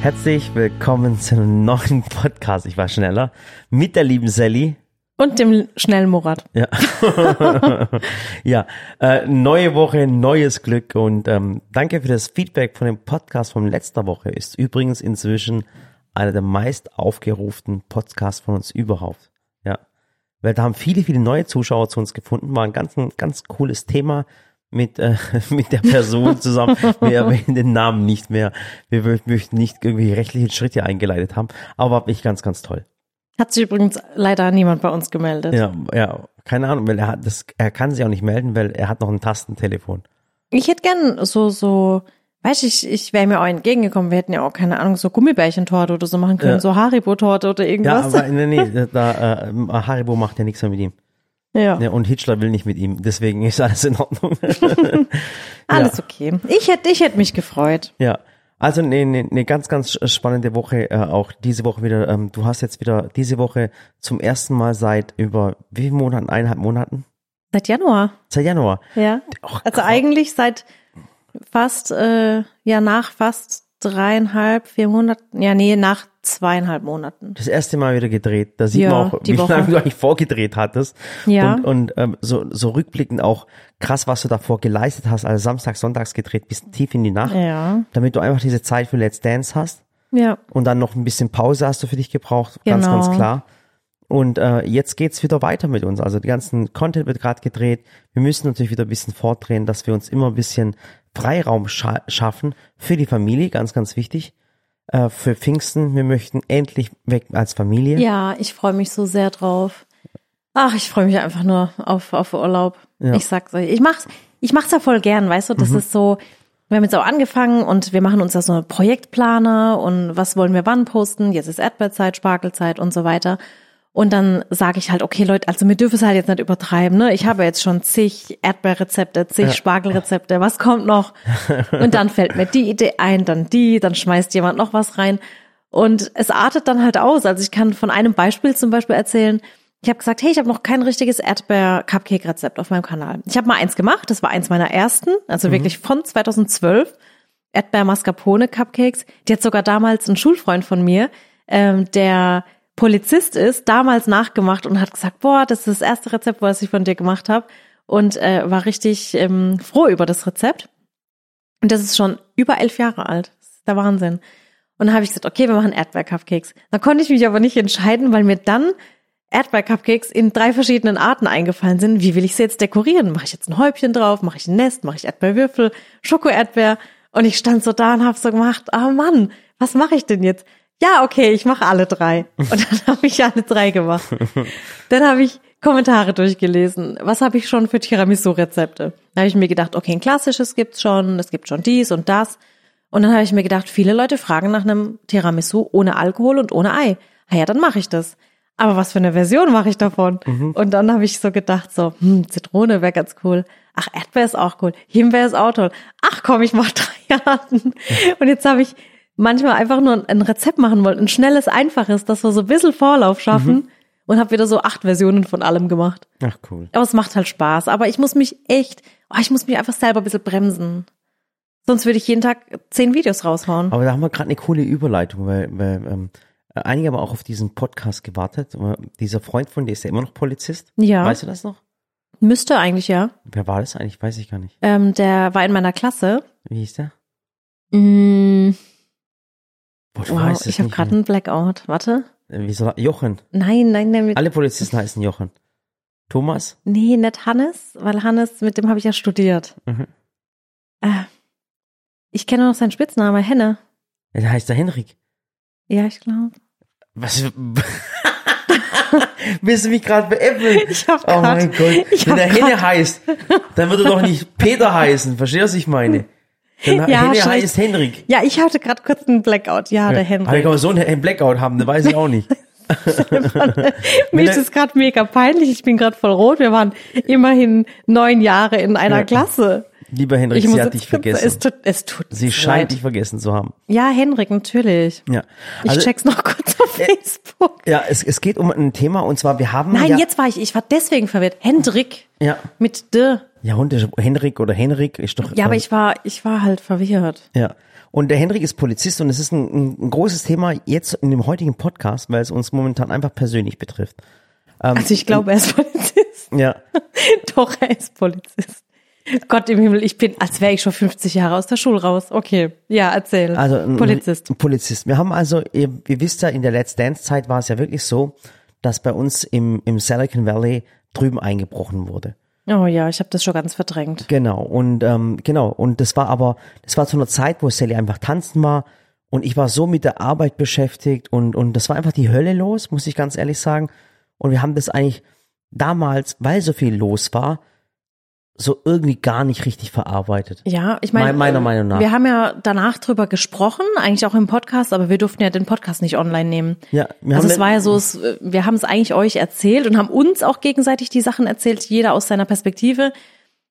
Herzlich willkommen zu einem neuen Podcast. Ich war schneller mit der lieben Sally. Und dem schnellen Murat. Ja, ja äh, neue Woche, neues Glück und ähm, danke für das Feedback von dem Podcast von letzter Woche. Ist übrigens inzwischen einer der meist aufgerufenen Podcasts von uns überhaupt. Ja, weil da haben viele, viele neue Zuschauer zu uns gefunden. War ein ganz, ein ganz cooles Thema mit, äh, mit der Person zusammen. Wir erwähnen den Namen nicht mehr. Wir möchten nicht irgendwie rechtliche Schritte eingeleitet haben. Aber war ich ganz, ganz toll. Hat sich übrigens leider niemand bei uns gemeldet. Ja, ja, keine Ahnung, weil er hat das, er kann sich auch nicht melden, weil er hat noch ein Tastentelefon. Ich hätte gern so, so, weißt du, ich, ich wäre mir auch entgegengekommen, wir hätten ja auch, keine Ahnung, so Gummibärchentorte oder so machen können, Ja. so Haribo-Torte oder Ja, irgendwas. aber nee, nee, da, äh, Haribo macht ja nichts mehr mit ihm. Ja, Ja, und Hitler will nicht mit ihm, deswegen ist alles in Ordnung. alles okay. Ich hätte, ich hätte mich gefreut. ja. Also eine ne, ne ganz, ganz spannende Woche, äh, auch diese Woche wieder. Ähm, du hast jetzt wieder diese Woche zum ersten Mal seit über wie vielen Monaten? Eineinhalb Monaten? Seit Januar, Seit Januar. ja. Och, Also eigentlich seit fast, äh, ja, nach fast dreieinhalb, vier Monaten, ja, nee, nach zweieinhalb Monaten. das erste Mal wieder gedreht. Da sieht Ja, man auch, die wie Woche. lange du eigentlich vorgedreht hattest. Ja. Und, und ähm, so, so rückblickend auch krass, was du davor geleistet hast. Also samstags, sonntags gedreht bis tief in die Nacht. Ja, Damit du einfach diese Zeit für Let's Dance hast. ja. Und dann noch ein bisschen Pause hast du für dich gebraucht. Ganz, Genau. ganz klar. Und äh, jetzt geht's wieder weiter mit uns. Also die ganzen Content wird gerade gedreht. Wir müssen natürlich wieder ein bisschen fortdrehen, dass wir uns immer ein bisschen Freiraum scha schaffen für die Familie, ganz, ganz wichtig. Äh, für Pfingsten, wir möchten endlich weg als Familie. Ja, ich freue mich so sehr drauf. Ach, ich freue mich einfach nur auf, auf Urlaub. Ja. Ich sag's euch. Ich mach's, ich mach's ja voll gern, weißt du? Das ist so, wir haben jetzt auch angefangen und wir machen uns da so eine Projektplaner und was wollen wir wann posten? Jetzt ist Erdbeerzeit, Spargelzeit und so weiter. Und dann sage ich halt, okay Leute, also wir dürfen es halt jetzt nicht übertreiben, ne? Ich habe jetzt schon zig Erdbeerrezepte, zig Ja. Spargelrezepte, was kommt noch? Und dann fällt mir die Idee ein, dann die, dann schmeißt jemand noch was rein. Und es artet dann halt aus. Also ich kann von einem Beispiel zum Beispiel erzählen. Ich habe gesagt, hey, ich habe noch kein richtiges Erdbeer-Cupcake-Rezept auf meinem Kanal. Ich habe mal eins gemacht, das war eins meiner ersten, also wirklich von 2012. Erdbeer-Mascarpone-Cupcakes. Die hat sogar damals ein Schulfreund von mir, ähm, der Polizist ist, damals nachgemacht und hat gesagt, boah, das ist das erste Rezept, was ich von dir gemacht habe. Und äh, war richtig ähm, froh über das Rezept. Und das ist schon über elf Jahre alt. Das ist der Wahnsinn. Und dann habe ich gesagt, okay, wir machen Erdbeer-Cupcakes. Dann konnte ich mich aber nicht entscheiden, weil mir dann Erdbeer-Cupcakes in drei verschiedenen Arten eingefallen sind. Wie will ich sie jetzt dekorieren? Mache ich jetzt ein Häubchen drauf? Mache ich ein Nest? Mache ich Erdbeerwürfel? Schoko-Erdbeer? Und ich stand so da und habe so gemacht, ah Mann, was mache ich denn jetzt? Ja, okay, ich mache alle drei. Und dann habe ich alle drei gemacht. Dann habe ich Kommentare durchgelesen. Was habe ich schon für Tiramisu-Rezepte? Da habe ich mir gedacht, okay, ein klassisches gibt's schon, es gibt schon dies und das. Und dann habe ich mir gedacht, viele Leute fragen nach einem Tiramisu ohne Alkohol und ohne Ei. Ah ja, dann mache ich das. Aber was für eine Version mache ich davon? Und dann habe ich so gedacht, so, hm, Zitrone wäre ganz cool. Ach, Erdbeer ist auch cool. Himbeer ist auch toll. Ach komm, ich mache drei Arten. Und jetzt habe ich manchmal einfach nur ein Rezept machen wollen, ein schnelles, einfaches, dass wir so ein bisschen Vorlauf schaffen und habe wieder so acht Versionen von allem gemacht. Ach cool. Aber es macht halt Spaß. Aber ich muss mich echt, oh, ich muss mich einfach selber ein bisschen bremsen. Sonst würde ich jeden Tag zehn Videos raushauen. Aber da haben wir gerade eine coole Überleitung, weil, weil ähm, einige haben auch auf diesen Podcast gewartet. Dieser Freund von dir ist ja immer noch Polizist. Ja. Weißt du das noch? Müsste eigentlich ja. Wer war das eigentlich? Weiß ich gar nicht. Ähm, der war in meiner Klasse. Wie hieß der? Mm, Boah, wow, ich habe nicht gerade einen Blackout. Warte. Äh, Wie soll er? Jochen. Nein, nein, nein. Alle Polizisten heißen Jochen. Thomas? nee, nicht Hannes, weil Hannes, mit dem habe ich ja studiert. Mhm. Äh, ich kenne nur noch seinen Spitznamen, Henne. Ja, Der heißt der Henrik. Ja, ich glaube. Was? Willst du mich gerade beäppeln? Ich hab Oh grad- mein Gott. Wenn der Henne heißt, dann würde er doch nicht Peter heißen. Verstehst du, was ich meine? Dann Ja, schlecht. heißt Henrik. Ja, ich hatte gerade kurz einen Blackout. Ja, der Aber ich Henrik. kann so einen Blackout haben, das weiß ich auch nicht. Mir ist es gerade mega peinlich. Ich bin gerade voll rot. Wir waren immerhin neun Jahre in einer Ja. Klasse. Lieber Henrik, Ich sie hat dich vergessen. Es tut, es tut sie scheint leid. dich vergessen zu haben. Ja, Henrik, natürlich. Ja. Ich Also, check's noch kurz auf Facebook. ja, es, es geht um ein Thema und zwar wir haben Nein, ja, jetzt war ich, ich war deswegen verwirrt. Hendrik ja, mit D. ja, ist Henrik oder Henrik ist doch Ja, aber ähm, ich war, ich war halt verwirrt. Ja. Und der Henrik ist Polizist und es ist ein, ein, ein großes Thema jetzt in dem heutigen Podcast, weil es uns momentan einfach persönlich betrifft. Ähm, Also ich glaube, er ist Polizist. Ja. Doch, er ist Polizist. Gott im Himmel, ich bin, als wäre ich schon 50 Jahre aus der Schule raus. Okay, ja, erzähl. Also ein Polizist. Ein Polizist. Wir haben also, ihr, ihr wisst ja, in der Let's Dance Zeit war es ja wirklich so, dass bei uns im, im Silicon Valley drüben eingebrochen wurde. Oh ja, ich habe das schon ganz verdrängt. Genau. Und ähm, genau. Und das war aber, das war zu einer Zeit, wo Sally einfach tanzen war. Und ich war so mit der Arbeit beschäftigt und, und das war einfach die Hölle los, muss ich ganz ehrlich sagen. Und wir haben das eigentlich damals, weil so viel los war, so irgendwie gar nicht richtig verarbeitet. Ja, ich meine, Mein- meiner Meinung nach. wir haben ja danach drüber gesprochen, eigentlich auch im Podcast, aber wir durften ja den Podcast nicht online nehmen. Ja, wir also haben es war ja so, es, wir haben es eigentlich euch erzählt und haben uns auch gegenseitig die Sachen erzählt, jeder aus seiner Perspektive,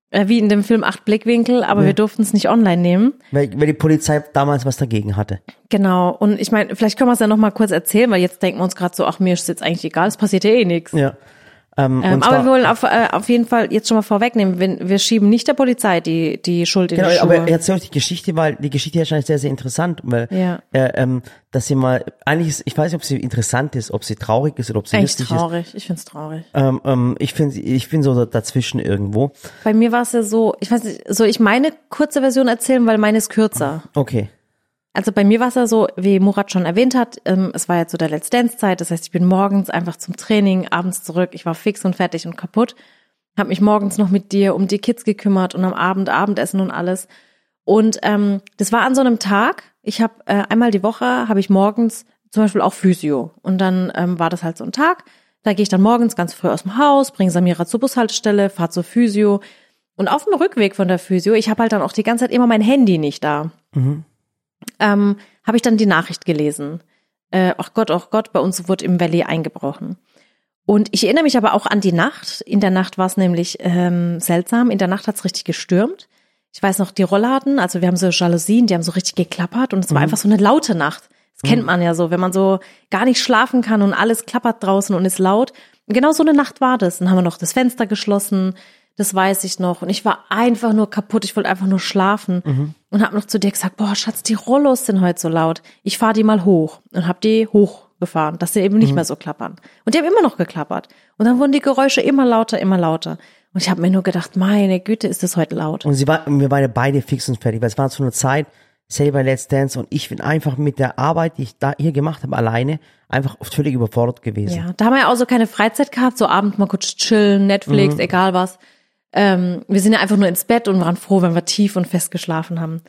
äh, wie in dem Film Acht Blickwinkel, aber wir durften es nicht online nehmen. weil, weil die Polizei damals was dagegen hatte. Genau. Und ich meine, vielleicht können wir es ja noch mal kurz erzählen, weil jetzt denken wir uns gerade so, ach mir ist jetzt eigentlich egal, es passiert ja eh nichts. Ja. Ähm, Ähm, aber wir wollen auf, äh, auf jeden Fall jetzt schon mal vorwegnehmen, wir, wir schieben nicht der Polizei die, die Schuld in Genau, die Schuhe. aber erzähl euch die Geschichte, weil die Geschichte ist eigentlich sehr, sehr interessant, weil Ja. äh, ähm, dass sie mal, eigentlich ist, ich weiß nicht, ob sie interessant ist, ob sie traurig ist oder ob sie Echt lustig ist. traurig. Ich find's traurig. Ähm, ähm, ich finde, ich bin so dazwischen irgendwo. Bei mir war es ja so, ich weiß nicht, soll ich meine kurze Version erzählen, weil meine ist kürzer. Okay. Also bei mir war es ja so, wie Murat schon erwähnt hat, ähm, es war ja zu der Let's Dance Zeit, das heißt, ich bin morgens einfach zum Training, abends zurück, ich war fix und fertig und kaputt, habe mich morgens noch mit dir um die Kids gekümmert und am Abend Abendessen und alles. Und ähm, das war an so einem Tag, ich habe äh, einmal die Woche, habe ich morgens zum Beispiel auch Physio. Und dann ähm, war das halt so ein Tag, da gehe ich dann morgens ganz früh aus dem Haus, bringe Samira zur Bushaltestelle, fahr zur Physio. Und auf dem Rückweg von der Physio, ich habe halt dann auch die ganze Zeit immer mein Handy nicht da ähm, habe ich dann die Nachricht gelesen. Äh, ach Gott, ach Gott, bei uns wurde im Valley eingebrochen. Und ich erinnere mich aber auch an die Nacht. In der Nacht war es nämlich ähm, seltsam. In der Nacht hat es richtig gestürmt. Ich weiß noch, die Rollladen, also wir haben so Jalousien, die haben so richtig geklappert und es war einfach so eine laute Nacht. Das kennt man ja so, wenn man so gar nicht schlafen kann und alles klappert draußen und ist laut. Und genau so eine Nacht war das. Dann haben wir noch das Fenster geschlossen, das weiß ich noch. Und ich war einfach nur kaputt, ich wollte einfach nur schlafen. Und habe noch zu dir gesagt, boah, Schatz, die Rollos sind heute so laut. Ich fahre die mal hoch und habe die hochgefahren, dass sie eben nicht mehr so klappern. Und die haben immer noch geklappert. Und dann wurden die Geräusche immer lauter, immer lauter. Und ich habe mir nur gedacht, meine Güte, ist das heute laut. Und sie war, wir waren ja beide fix und fertig, weil es war zu einer Zeit, Sally bei Let's Dance und ich bin einfach mit der Arbeit, die ich da hier gemacht habe, alleine, einfach völlig überfordert gewesen. Ja, da haben wir ja auch so keine Freizeit gehabt, so abends mal kurz chillen, Netflix, egal was. Ähm, wir sind ja einfach nur ins Bett und waren froh, wenn wir tief und fest geschlafen haben.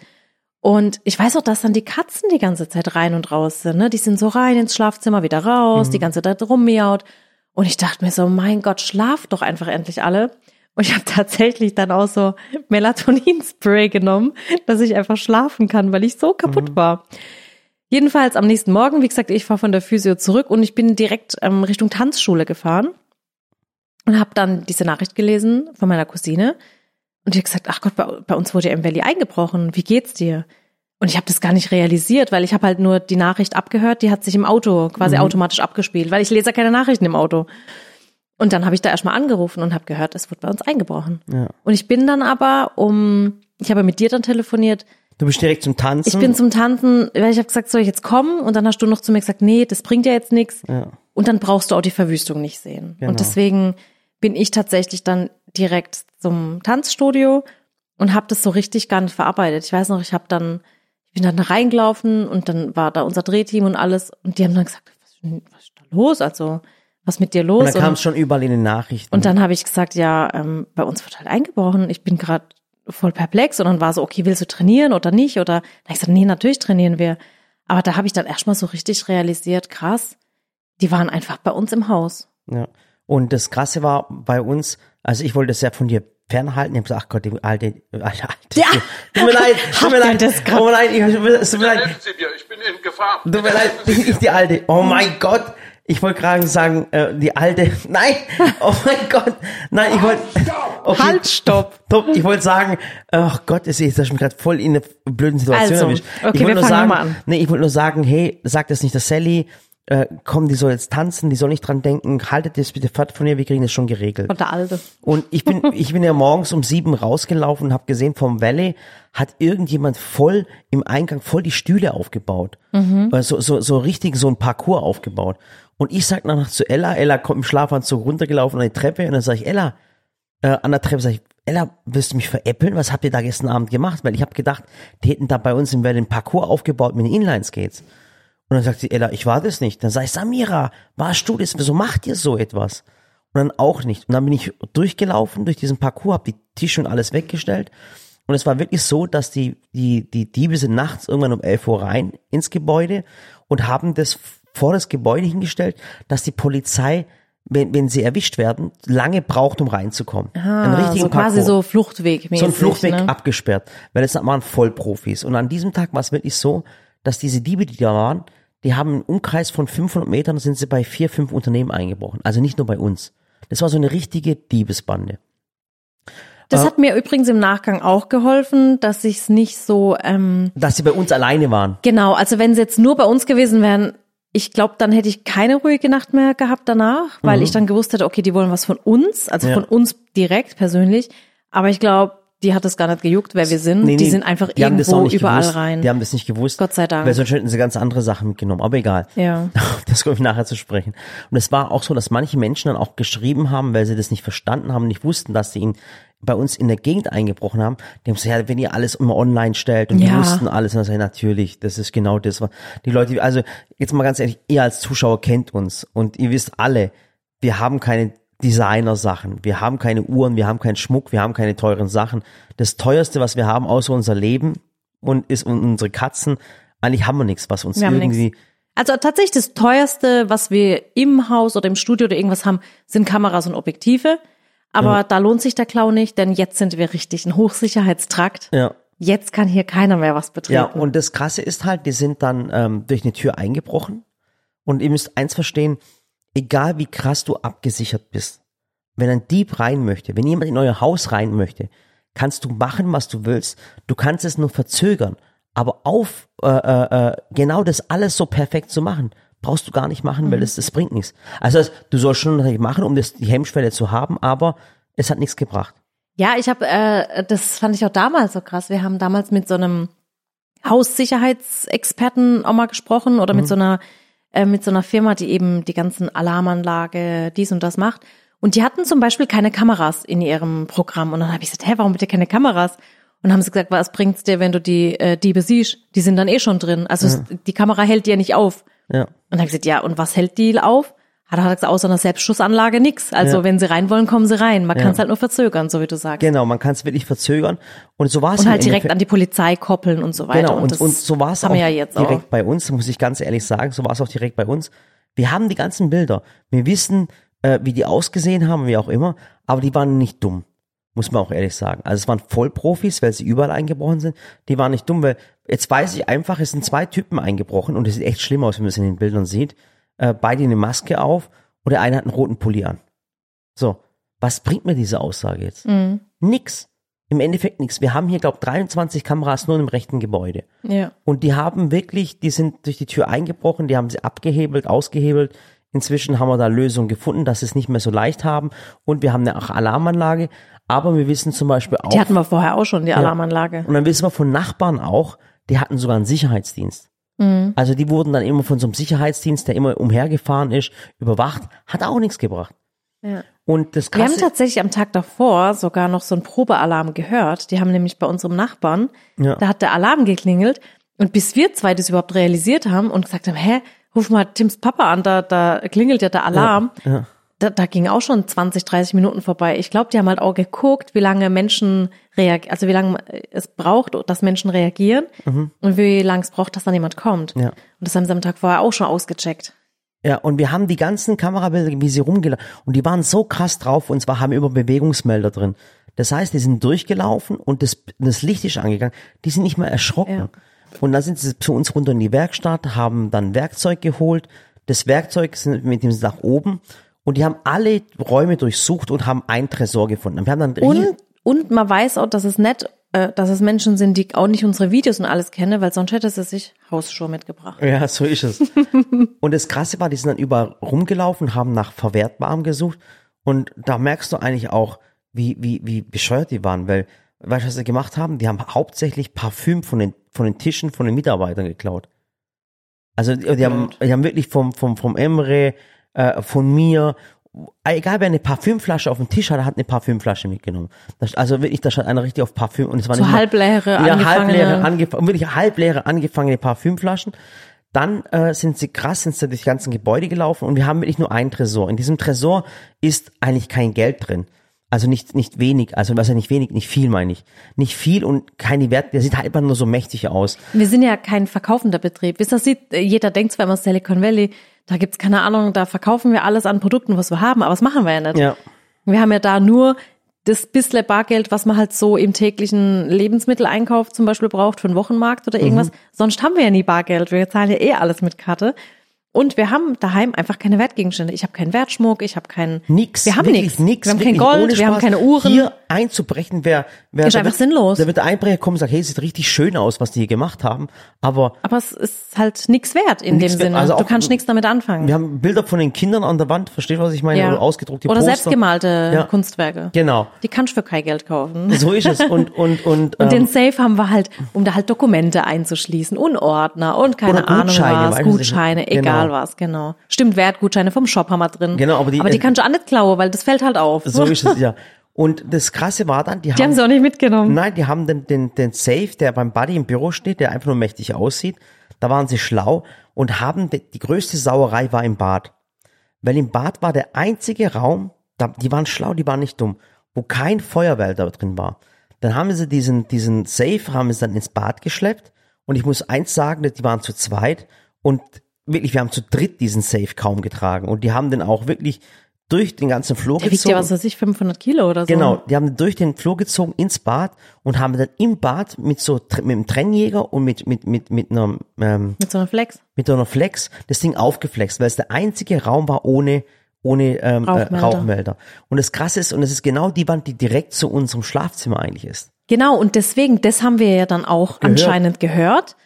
Und ich weiß auch, dass dann die Katzen die ganze Zeit rein und raus sind. Ne? Die sind so rein ins Schlafzimmer, wieder raus, die ganze Zeit rummiaut. Und ich dachte mir so, mein Gott, schlaft doch einfach endlich alle. Und ich habe tatsächlich dann auch so Melatonin-Spray genommen, dass ich einfach schlafen kann, weil ich so kaputt war. Jedenfalls am nächsten Morgen, wie gesagt, ich fahre von der Physio zurück und ich bin direkt ähm, Richtung Tanzschule gefahren und habe dann diese Nachricht gelesen von meiner Cousine und die hat gesagt, ach Gott, bei, bei uns wurde ja im Valley eingebrochen, wie geht's dir? Und ich habe das gar nicht realisiert, weil ich habe halt nur die Nachricht abgehört, die hat sich im Auto quasi automatisch abgespielt, weil ich lese ja keine Nachrichten im Auto. Und dann habe ich da erstmal angerufen und habe gehört, es wurde bei uns eingebrochen. Ja. Und ich bin dann aber um, ich habe mit dir dann telefoniert, Du bist direkt zum Tanzen. ich bin zum Tanzen, weil ich habe gesagt, soll ich jetzt kommen? Und dann hast du noch zu mir gesagt, nee, das bringt ja jetzt nichts. Ja. Und dann brauchst du auch die Verwüstung nicht sehen. Genau. Und deswegen bin ich tatsächlich dann direkt zum Tanzstudio und habe das so richtig gar nicht verarbeitet. Ich weiß noch, ich habe dann, ich bin dann da reingelaufen und dann war da unser Drehteam und alles und die haben dann gesagt, was, was ist da los? Also was mit dir los? und dann kam es schon überall in den Nachrichten. Und dann habe ich gesagt, ja, ähm, bei uns wird halt eingebrochen. Ich bin gerade voll perplex und dann war so, okay, willst du trainieren oder nicht? Oder dann ich gesagt, nee, natürlich trainieren wir. Aber da habe ich dann erstmal so richtig realisiert, krass, die waren einfach bei uns im Haus. Ja. Und das Krasse war bei uns, also ich wollte das ja von dir fernhalten. Ich habe gesagt, ach Gott, die alte, alte, alte. Ja. Tut mir leid, tut mir leid, das tut mir leid, ich, es tut mir leid, ich bin in Gefahr. tut mir leid, nicht die alte. Oh mein Gott, Ich wollte gerade sagen, äh, die alte. Nein! Oh mein Gott! Nein, ich wollte. Okay, Halt, stopp. Stopp, ich wollte sagen, ach Gott, ist jetzt mich gerade voll in eine blöden Situation Also, erwischt. okay, ich wollte nur sagen. Nee, ich wollte nur sagen, hey, sag das nicht der Sally, äh, komm, die soll jetzt tanzen, die soll nicht dran denken, haltet das bitte fort von ihr, wir kriegen das schon geregelt. Und der Alte. Und ich bin, ich bin ja morgens um sieben rausgelaufen und habe gesehen, vom Valley hat irgendjemand voll im Eingang voll die Stühle aufgebaut. Äh, So, so, so richtig so ein Parcours aufgebaut. Und ich sag danach zu Ella, Ella kommt im Schlafanzug runtergelaufen an die Treppe und dann sage ich, Ella, äh, an der Treppe sage ich, Ella, willst du mich veräppeln? Was habt ihr da gestern Abend gemacht? Weil ich habe gedacht, die hätten da bei uns im Valley ein Parcours aufgebaut mit den Inline-Skates. Und dann sagt sie, Ella, ich war das nicht. Dann sag ich, Samira, warst du das? Wieso macht ihr so etwas? Und dann auch nicht. Und dann bin ich durchgelaufen durch diesen Parcours, habe die Tische und alles weggestellt. Und es war wirklich so, dass die, die, die Diebe sind nachts irgendwann um 11 Uhr rein ins Gebäude und haben das vor das Gebäude hingestellt, dass die Polizei, wenn, wenn sie erwischt werden, lange braucht, um reinzukommen. Einen Ah, so quasi so Fluchtweg so ein Fluchtweg ne? abgesperrt, weil es waren Vollprofis. Und an diesem Tag war es wirklich so, dass diese Diebe, die da waren, die haben einen Umkreis von 500 Metern, sind sie bei vier, fünf Unternehmen eingebrochen. Also nicht nur bei uns. Das war so eine richtige Diebesbande. Das hat mir übrigens im Nachgang auch geholfen, dass ich's nicht so ähm, Dass sie bei uns alleine waren. genau. Also wenn sie jetzt nur bei uns gewesen wären, ich glaube, dann hätte ich keine ruhige Nacht mehr gehabt danach, weil ich dann gewusst hätte, okay, die wollen was von uns, also Mhm. Ja. von uns direkt persönlich. Aber ich glaube, die hat es gar nicht gejuckt, wer wir sind. Nee, die nee, sind einfach die irgendwo überall gewusst. rein. Die haben das nicht gewusst. Gott sei Dank. Weil sonst hätten sie ganz andere Sachen mitgenommen. Aber egal. Ja. Das komme ich nachher zu sprechen. Und es war auch so, dass manche Menschen dann auch geschrieben haben, weil sie das nicht verstanden haben, nicht wussten, dass sie ihn bei uns in der Gegend eingebrochen haben. Die haben gesagt, ja, wenn ihr alles immer online stellt und die Ja. wussten alles, dann sag ich, natürlich, das ist genau das. was Die Leute, also jetzt mal ganz ehrlich, ihr als Zuschauer kennt uns und ihr wisst alle, wir haben keine Designer-Sachen, wir haben keine Uhren, wir haben keinen Schmuck, wir haben keine teuren Sachen. Das teuerste, was wir haben, außer unser Leben und ist un- unsere Katzen, eigentlich haben wir nichts, was uns Wir irgendwie Also tatsächlich das teuerste, was wir im Haus oder im Studio oder irgendwas haben, sind Kameras und Objektive. Aber da lohnt sich der Clown nicht, denn jetzt sind wir richtig ein Hochsicherheitstrakt. ja, Jetzt kann hier keiner mehr was betreten. Ja, und das Krasse ist halt, die sind dann ähm, durch eine Tür eingebrochen. Und ihr müsst eins verstehen, egal wie krass du abgesichert bist, wenn ein Dieb rein möchte, wenn jemand in euer Haus rein möchte, kannst du machen, was du willst. Du kannst es nur verzögern. Aber auf äh, äh, äh, genau das alles so perfekt zu machen, brauchst du gar nicht machen, weil das, das bringt nichts. Also du sollst schon natürlich machen, um das, die Hemmschwelle zu haben, aber es hat nichts gebracht. Ja, ich habe, äh, das fand ich auch damals so krass. Wir haben damals mit so einem Haussicherheitsexperten auch mal gesprochen oder mit so einer äh, mit so einer Firma, die eben die ganzen Alarmanlage dies und das macht. Und die hatten zum Beispiel keine Kameras in ihrem Programm. Und dann habe ich gesagt, hä, warum bitte keine Kameras? Und haben sie gesagt, was bringt's dir, wenn du die äh, Diebe siehst? Die sind dann eh schon drin. Also es, die Kamera hält die ja nicht auf. Ja. Und dann habe ich gesagt, ja, und was hält die auf? Hat er gesagt, außer einer Selbstschussanlage nix. Also Ja. wenn sie rein wollen, kommen sie rein. Man Ja. kann es halt nur verzögern, so wie du sagst. Genau, man kann es wirklich verzögern. Und so war es Und halt direkt Endeffekt. an die Polizei koppeln und so weiter. Genau, und, das und so war es auch ja jetzt direkt auch. bei uns, muss ich ganz ehrlich sagen, so war es auch direkt bei uns. Wir haben die ganzen Bilder. Wir wissen, äh, wie die ausgesehen haben, wie auch immer, aber die waren nicht dumm, muss man auch ehrlich sagen. Also es waren Vollprofis, weil sie überall eingebrochen sind. Die waren nicht dumm, weil jetzt weiß ich einfach, es sind zwei Typen eingebrochen und es sieht echt schlimm aus, wenn man es in den Bildern sieht. Äh, beide eine Maske auf und der eine hat einen roten Pulli an. So, was bringt mir diese Aussage jetzt? Mhm. Nix. Im Endeffekt nichts. Wir haben hier, glaube 23 Kameras nur im rechten Gebäude. Ja. Und die haben wirklich, die sind durch die Tür eingebrochen, die haben sie abgehebelt, ausgehebelt. Inzwischen haben wir da Lösungen gefunden, dass sie es nicht mehr so leicht haben. Und wir haben eine Alarmanlage. Aber wir wissen zum Beispiel auch, Die hatten wir vorher auch schon, die Alarmanlage. und dann wissen wir von Nachbarn auch, die hatten sogar einen Sicherheitsdienst. Mhm. Also die wurden dann immer von so einem Sicherheitsdienst, der immer umhergefahren ist, überwacht, hat auch nichts gebracht. Ja. Und das Wir haben Krasse, tatsächlich am Tag davor sogar noch so einen Probealarm gehört. Die haben nämlich bei unserem Nachbarn, Ja. da hat der Alarm geklingelt. Und bis wir zwei das überhaupt realisiert haben und gesagt haben, hä, ruf mal Tims Papa an, da, da klingelt ja der Alarm. ja. Da, da ging auch schon 20, 30 Minuten vorbei. Ich glaube, die haben halt auch geguckt, wie lange Menschen reagieren, also wie lange es braucht, dass Menschen reagieren und wie lange es braucht, dass dann jemand kommt. Mhm. Ja. Und das haben sie am Tag vorher auch schon ausgecheckt. Ja, und wir haben die ganzen Kamerabilder, wie sie rumgelaufen, und die waren so krass drauf, und zwar haben über Bewegungsmelder drin. Das heißt, die sind durchgelaufen und das, das Licht ist angegangen. Die sind nicht mal erschrocken. Ja. Und dann sind sie zu uns runter in die Werkstatt, haben dann Werkzeug geholt. Das Werkzeug sind mit dem nach oben und die haben alle Räume durchsucht und haben einen Tresor gefunden. Wir haben dann Und, und man weiß auch, dass es nicht, äh, dass es Menschen sind, die auch nicht unsere Videos und alles kennen, weil sonst hätte sie sich Hausschuhe mitgebracht. Ja, so ist es. und das Krasse war, die sind dann überall rumgelaufen, haben nach Verwertbarem gesucht. Und da merkst du eigentlich auch, wie, wie, wie bescheuert die waren, weil, weißt du, was sie gemacht haben? Die haben hauptsächlich Parfüm von den, von den Tischen von den Mitarbeitern geklaut. Also, die, die haben, die haben wirklich vom, vom, vom Emre, äh, von mir, egal wer eine Parfümflasche auf dem Tisch hatte, hat eine Parfümflasche mitgenommen. Das, also wirklich, da stand einer richtig auf Parfüm und es war So halbleere, ja, angefangene- halbleere, angef wirklich halbleere angefangene Parfümflaschen. Dann äh, sind sie krass, sind sie durch die ganzen Gebäude gelaufen und wir haben wirklich nur einen Tresor. In diesem Tresor ist eigentlich kein Geld drin. Also nicht, nicht wenig, also was ja nicht wenig, nicht viel meine ich. Nicht viel und keine Wert, der sieht halt einfach nur so mächtig aus. Wir sind ja kein verkaufender Betrieb. Das sieht, jeder denkt zwar immer Silicon Valley, da gibt's keine Ahnung, da verkaufen wir alles an Produkten, was wir haben, aber das machen wir ja nicht. Ja. Wir haben ja da nur das bisschen Bargeld, was man halt so im täglichen Lebensmitteleinkauf zum Beispiel braucht für einen Wochenmarkt oder irgendwas. Sonst haben wir ja nie Bargeld. Wir zahlen ja eh alles mit Karte. Und wir haben daheim einfach keine Wertgegenstände. Ich habe keinen Wertschmuck, ich habe keinen. Nix. Wir haben nichts. Wir haben kein Gold, wir haben keine Uhren. Hier einzubrechen wäre, wär, Ist einfach wird- sinnlos. Da wird der Einbrecher kommen und sagen, hey, sieht richtig schön aus, was die hier gemacht haben. Aber aber es ist halt nichts wert in Nix dem. Sinne. Also du auch- kannst nichts damit anfangen. wir haben Bilder von den Kindern an der Wand, versteht was ich meine? Oder ausgedruckte Oder Poster. selbstgemalte Ja. Kunstwerke. Genau. Die kannst du für kein Geld kaufen. So ist es. Und, und, und, Und den ähm, Safe haben wir halt, um da halt Dokumente einzuschließen und Ordner und keine Ahnung Gutscheine, was, weißt du, Gutscheine, genau. egal was, genau. Stimmt, Wertgutscheine vom Shop haben wir drin. Genau, aber die- aber die kannst du auch nicht klauen, weil das fällt halt auf. so ist es, ja. Und das Krasse war dann, die, Die haben sie auch nicht mitgenommen. Nein, die haben den, den, den Safe, der beim Buddy im Büro steht, der einfach nur mächtig aussieht. Da waren sie schlau und haben, die, die größte Sauerei war im Bad. Weil im Bad war der einzige Raum, da, die waren schlau, die waren nicht dumm, wo kein Feuerwälder drin war. Dann haben sie diesen, diesen Safe, haben sie dann ins Bad geschleppt und ich muss eins sagen, die waren zu zweit und wirklich, wir haben zu dritt diesen Safe kaum getragen und die haben den auch wirklich durch den ganzen Flur Der wiegt gezogen. ja, was weiß ich, 500 Kilo oder so. Genau, die haben durch den Flur gezogen ins Bad und haben dann im Bad mit so mit einem Trennjäger und mit mit mit mit einer ähm, Mit so einer Flex. mit so einer Flex das Ding aufgeflext, weil es der einzige Raum war ohne ohne ähm, Rauchmelder. Äh, Rauchmelder. Und das Krasse ist und es ist genau die Wand, die direkt zu unserem Schlafzimmer eigentlich ist. Genau, und deswegen, das haben wir ja dann auch anscheinend gehört.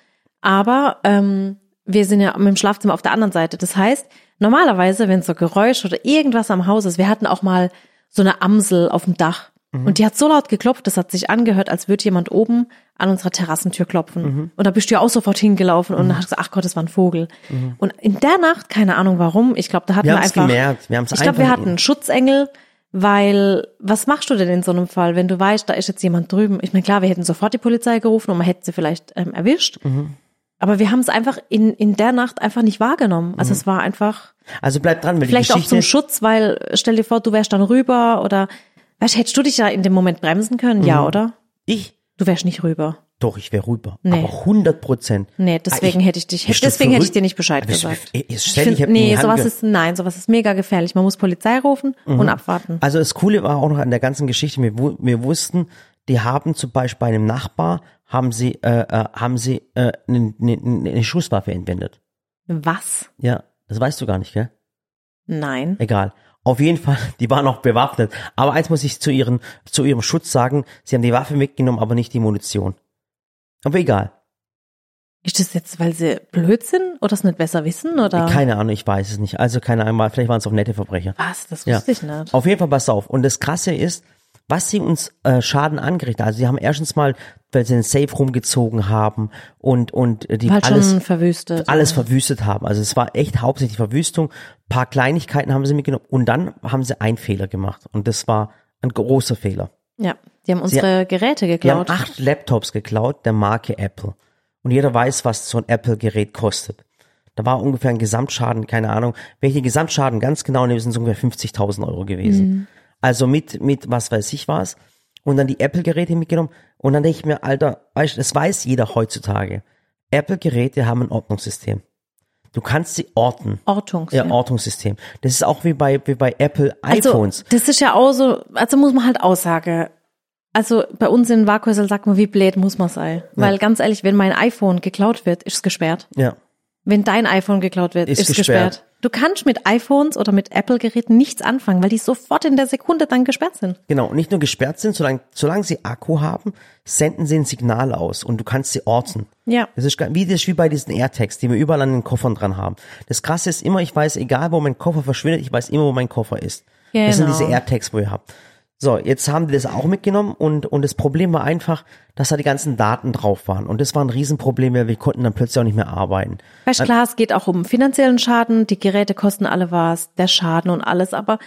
Aber ähm, wir sind ja mit dem Schlafzimmer auf der anderen Seite. Das heißt, normalerweise, wenn so Geräusch oder irgendwas am Haus ist, wir hatten auch mal so eine Amsel auf dem Dach. Und die hat so laut geklopft, das hat sich angehört, als würde jemand oben an unserer Terrassentür klopfen. Und da bist du ja auch sofort hingelaufen und hast gesagt, ach Gott, das war ein Vogel. Und in der Nacht, keine Ahnung warum, ich glaube, da hatten Wir wir, einfach. gemerkt, wir ich glaube, wir hatten einen Schutzengel, weil was machst du denn in so einem Fall, wenn du weißt, da ist jetzt jemand drüben? Ich meine, klar, wir hätten sofort die Polizei gerufen und man hätte sie vielleicht ähm, erwischt. Aber wir haben es einfach in, in der Nacht einfach nicht wahrgenommen. Also es war einfach Also bleib dran, weil vielleicht die auch Geschichte zum Schutz, weil stell dir vor, du wärst dann rüber oder weißt, hättest du dich ja in dem Moment bremsen können? Ja, oder? ich Du wärst nicht rüber. doch, ich wäre rüber, Nee. aber 100 Prozent. Nee, deswegen hätte ich dich, Bist du deswegen hätte ich dir nicht Bescheid du- gesagt. Ich- ich- Ich stell dich, find, nee, sowas ist, nein, sowas ist mega gefährlich. Man muss Polizei rufen und abwarten. Also das Coole war auch noch an der ganzen Geschichte, wir, wir wussten, die haben zum Beispiel bei einem Nachbar, haben sie, äh, äh, haben sie äh, eine, eine, eine Schusswaffe entwendet. Was? Ja, das weißt du gar nicht, gell? Nein. Egal. Auf jeden Fall, die waren auch bewaffnet. Aber eins muss ich zu, ihren, zu ihrem Schutz sagen, sie haben die Waffe mitgenommen, aber nicht die Munition. Aber egal. Ist das jetzt, weil sie blöd sind oder es nicht besser wissen oder? Keine Ahnung, ich weiß es nicht. Also keine Ahnung, vielleicht waren es auch nette Verbrecher. Was? Das Ja. wusste ich nicht. Auf jeden Fall, pass auf. Und das Krasse ist, was sie uns äh, Schaden angerichtet haben. Also sie haben erstens mal, weil sie den Safe rumgezogen haben und und äh, die Halt alles verwüstet. alles verwüstet haben. Also es war echt hauptsächlich Verwüstung. paar Kleinigkeiten haben sie mitgenommen und dann haben sie einen Fehler gemacht und das war ein großer Fehler. Ja, die haben unsere Geräte Die haben geklaut. acht Laptops geklaut der Marke Apple und jeder weiß, was so ein Apple-Gerät kostet. Da war ungefähr ein Gesamtschaden, keine Ahnung, welche Gesamtschaden ganz genau nehmen, sind so ungefähr 50.000 Euro gewesen. Also mit, mit was weiß ich was. Und dann die Apple-Geräte mitgenommen. Und dann denke ich mir, Alter, weißt, das weiß jeder heutzutage. Apple-Geräte haben ein Ordnungssystem. Du kannst sie orten. Ortungs. Ja, Ortungssystem. Das ist auch wie bei, wie bei Apple also, iPhones. das ist ja auch so, also muss man halt Aussage. Also bei uns in Waghäusel sagt man, wie blöd muss man sein. Weil ganz ehrlich, wenn mein iPhone geklaut wird, ist es gesperrt. Ja. Wenn dein iPhone geklaut wird, Ist ist, es gesperrt. gesperrt. Du kannst mit iPhones oder mit Apple-Geräten nichts anfangen, weil die sofort in der Sekunde dann gesperrt sind. Genau, und nicht nur gesperrt sind, solange, solange sie Akku haben, senden sie ein Signal aus und du kannst sie orten. Ja. Das ist wie, das ist wie bei diesen AirTags, die wir überall an den Koffern dran haben. Das Krasse ist immer, ich weiß, egal wo mein Koffer verschwindet, ich weiß immer, wo mein Koffer ist. Das sind Genau. diese AirTags, wo ihr habt. So, jetzt haben die das auch mitgenommen und, und das Problem war einfach, dass da die ganzen Daten drauf waren. Und das war ein Riesenproblem, weil wir konnten dann plötzlich auch nicht mehr arbeiten. Weißt du, klar, es geht auch um finanziellen Schaden, die Geräte kosten alle was, der Schaden und alles, aber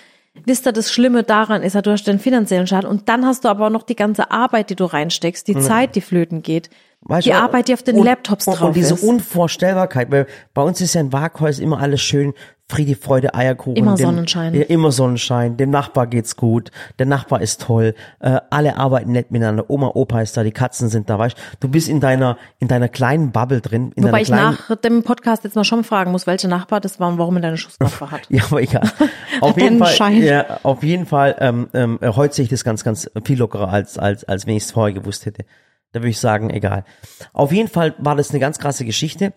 wisst ihr, das Schlimme daran ist ja, du hast den finanziellen Schaden. Und dann hast du aber auch noch die ganze Arbeit, die du reinsteckst, die Zeit, die flöten geht, Weißt die du, Arbeit, die auf den und, Laptops und, drauf Und diese ist. Unvorstellbarkeit, weil bei uns ist ja in Waghäus immer alles schön, Friede, Freude, Eierkuchen. Immer dem, Sonnenschein. Ja, immer Sonnenschein. Dem Nachbar geht's gut. Der Nachbar ist toll. Äh, alle arbeiten nett miteinander. Oma, Opa ist da, die Katzen sind da, weißt du. bist in deiner, in deiner kleinen Bubble drin. In Wobei ich nach dem Podcast jetzt mal schon fragen muss, welcher Nachbar das war und warum er deine Schusswaffe hat. Ja, aber egal. Auf jeden Fall, Schein. ja, auf jeden Fall, ähm, ähm, äh, heute sehe ich das ganz, ganz viel lockerer als, als, als wenn ich es vorher gewusst hätte. Da würde ich sagen, egal. Auf jeden Fall war das eine ganz krasse Geschichte.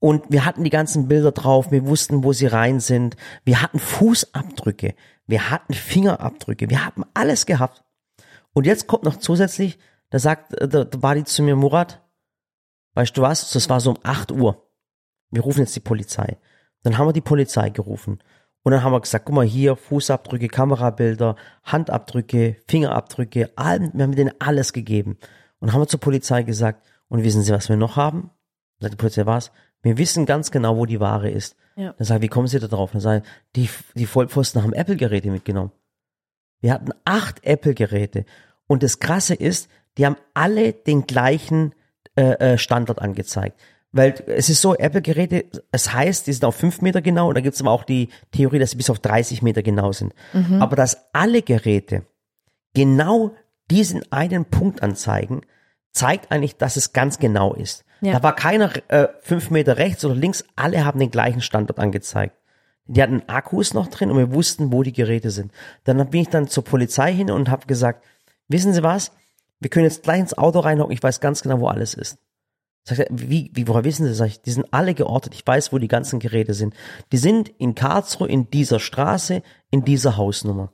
Und wir hatten die ganzen Bilder drauf, wir wussten, wo sie rein sind. Wir hatten Fußabdrücke, wir hatten Fingerabdrücke, wir hatten alles gehabt. Und jetzt kommt noch zusätzlich, da sagt, äh, da, da war die zu mir, Murat, weißt du was, das war so um 8 Uhr. Wir rufen jetzt die Polizei. Dann haben wir die Polizei gerufen. Und dann haben wir gesagt, guck mal hier, Fußabdrücke, Kamerabilder, Handabdrücke, Fingerabdrücke, allen, wir haben denen alles gegeben. Und haben wir zur Polizei gesagt, und wissen Sie, was wir noch haben? Dann sagt die Polizei, was? Wir wissen ganz genau, wo die Ware ist. Ja. Dann sage ich, wie kommen Sie da drauf? Dann sage ich, die, die Vollpfosten haben Apple-Geräte mitgenommen. Wir hatten acht Apple-Geräte. Und das Krasse ist, die haben alle den gleichen äh, äh, Standard angezeigt. Weil es ist so, Apple-Geräte, es heißt, die sind auf fünf Meter genau, und da gibt es aber auch die Theorie, dass sie bis auf 30 Meter genau sind. Aber dass alle Geräte genau diesen einen Punkt anzeigen, zeigt eigentlich, dass es ganz genau ist. Ja. Da war keiner äh, fünf Meter rechts oder links, alle haben den gleichen Standort angezeigt. Die hatten Akkus noch drin und wir wussten, wo die Geräte sind. Dann bin ich dann zur Polizei hin und habe gesagt, wissen Sie was, wir können jetzt gleich ins Auto reinhocken, ich weiß ganz genau, wo alles ist. Sagt er, wie, wie, woher wissen Sie? Sag ich, die sind alle geortet, ich weiß, wo die ganzen Geräte sind. Die sind in Karlsruhe, in dieser Straße, in dieser Hausnummer.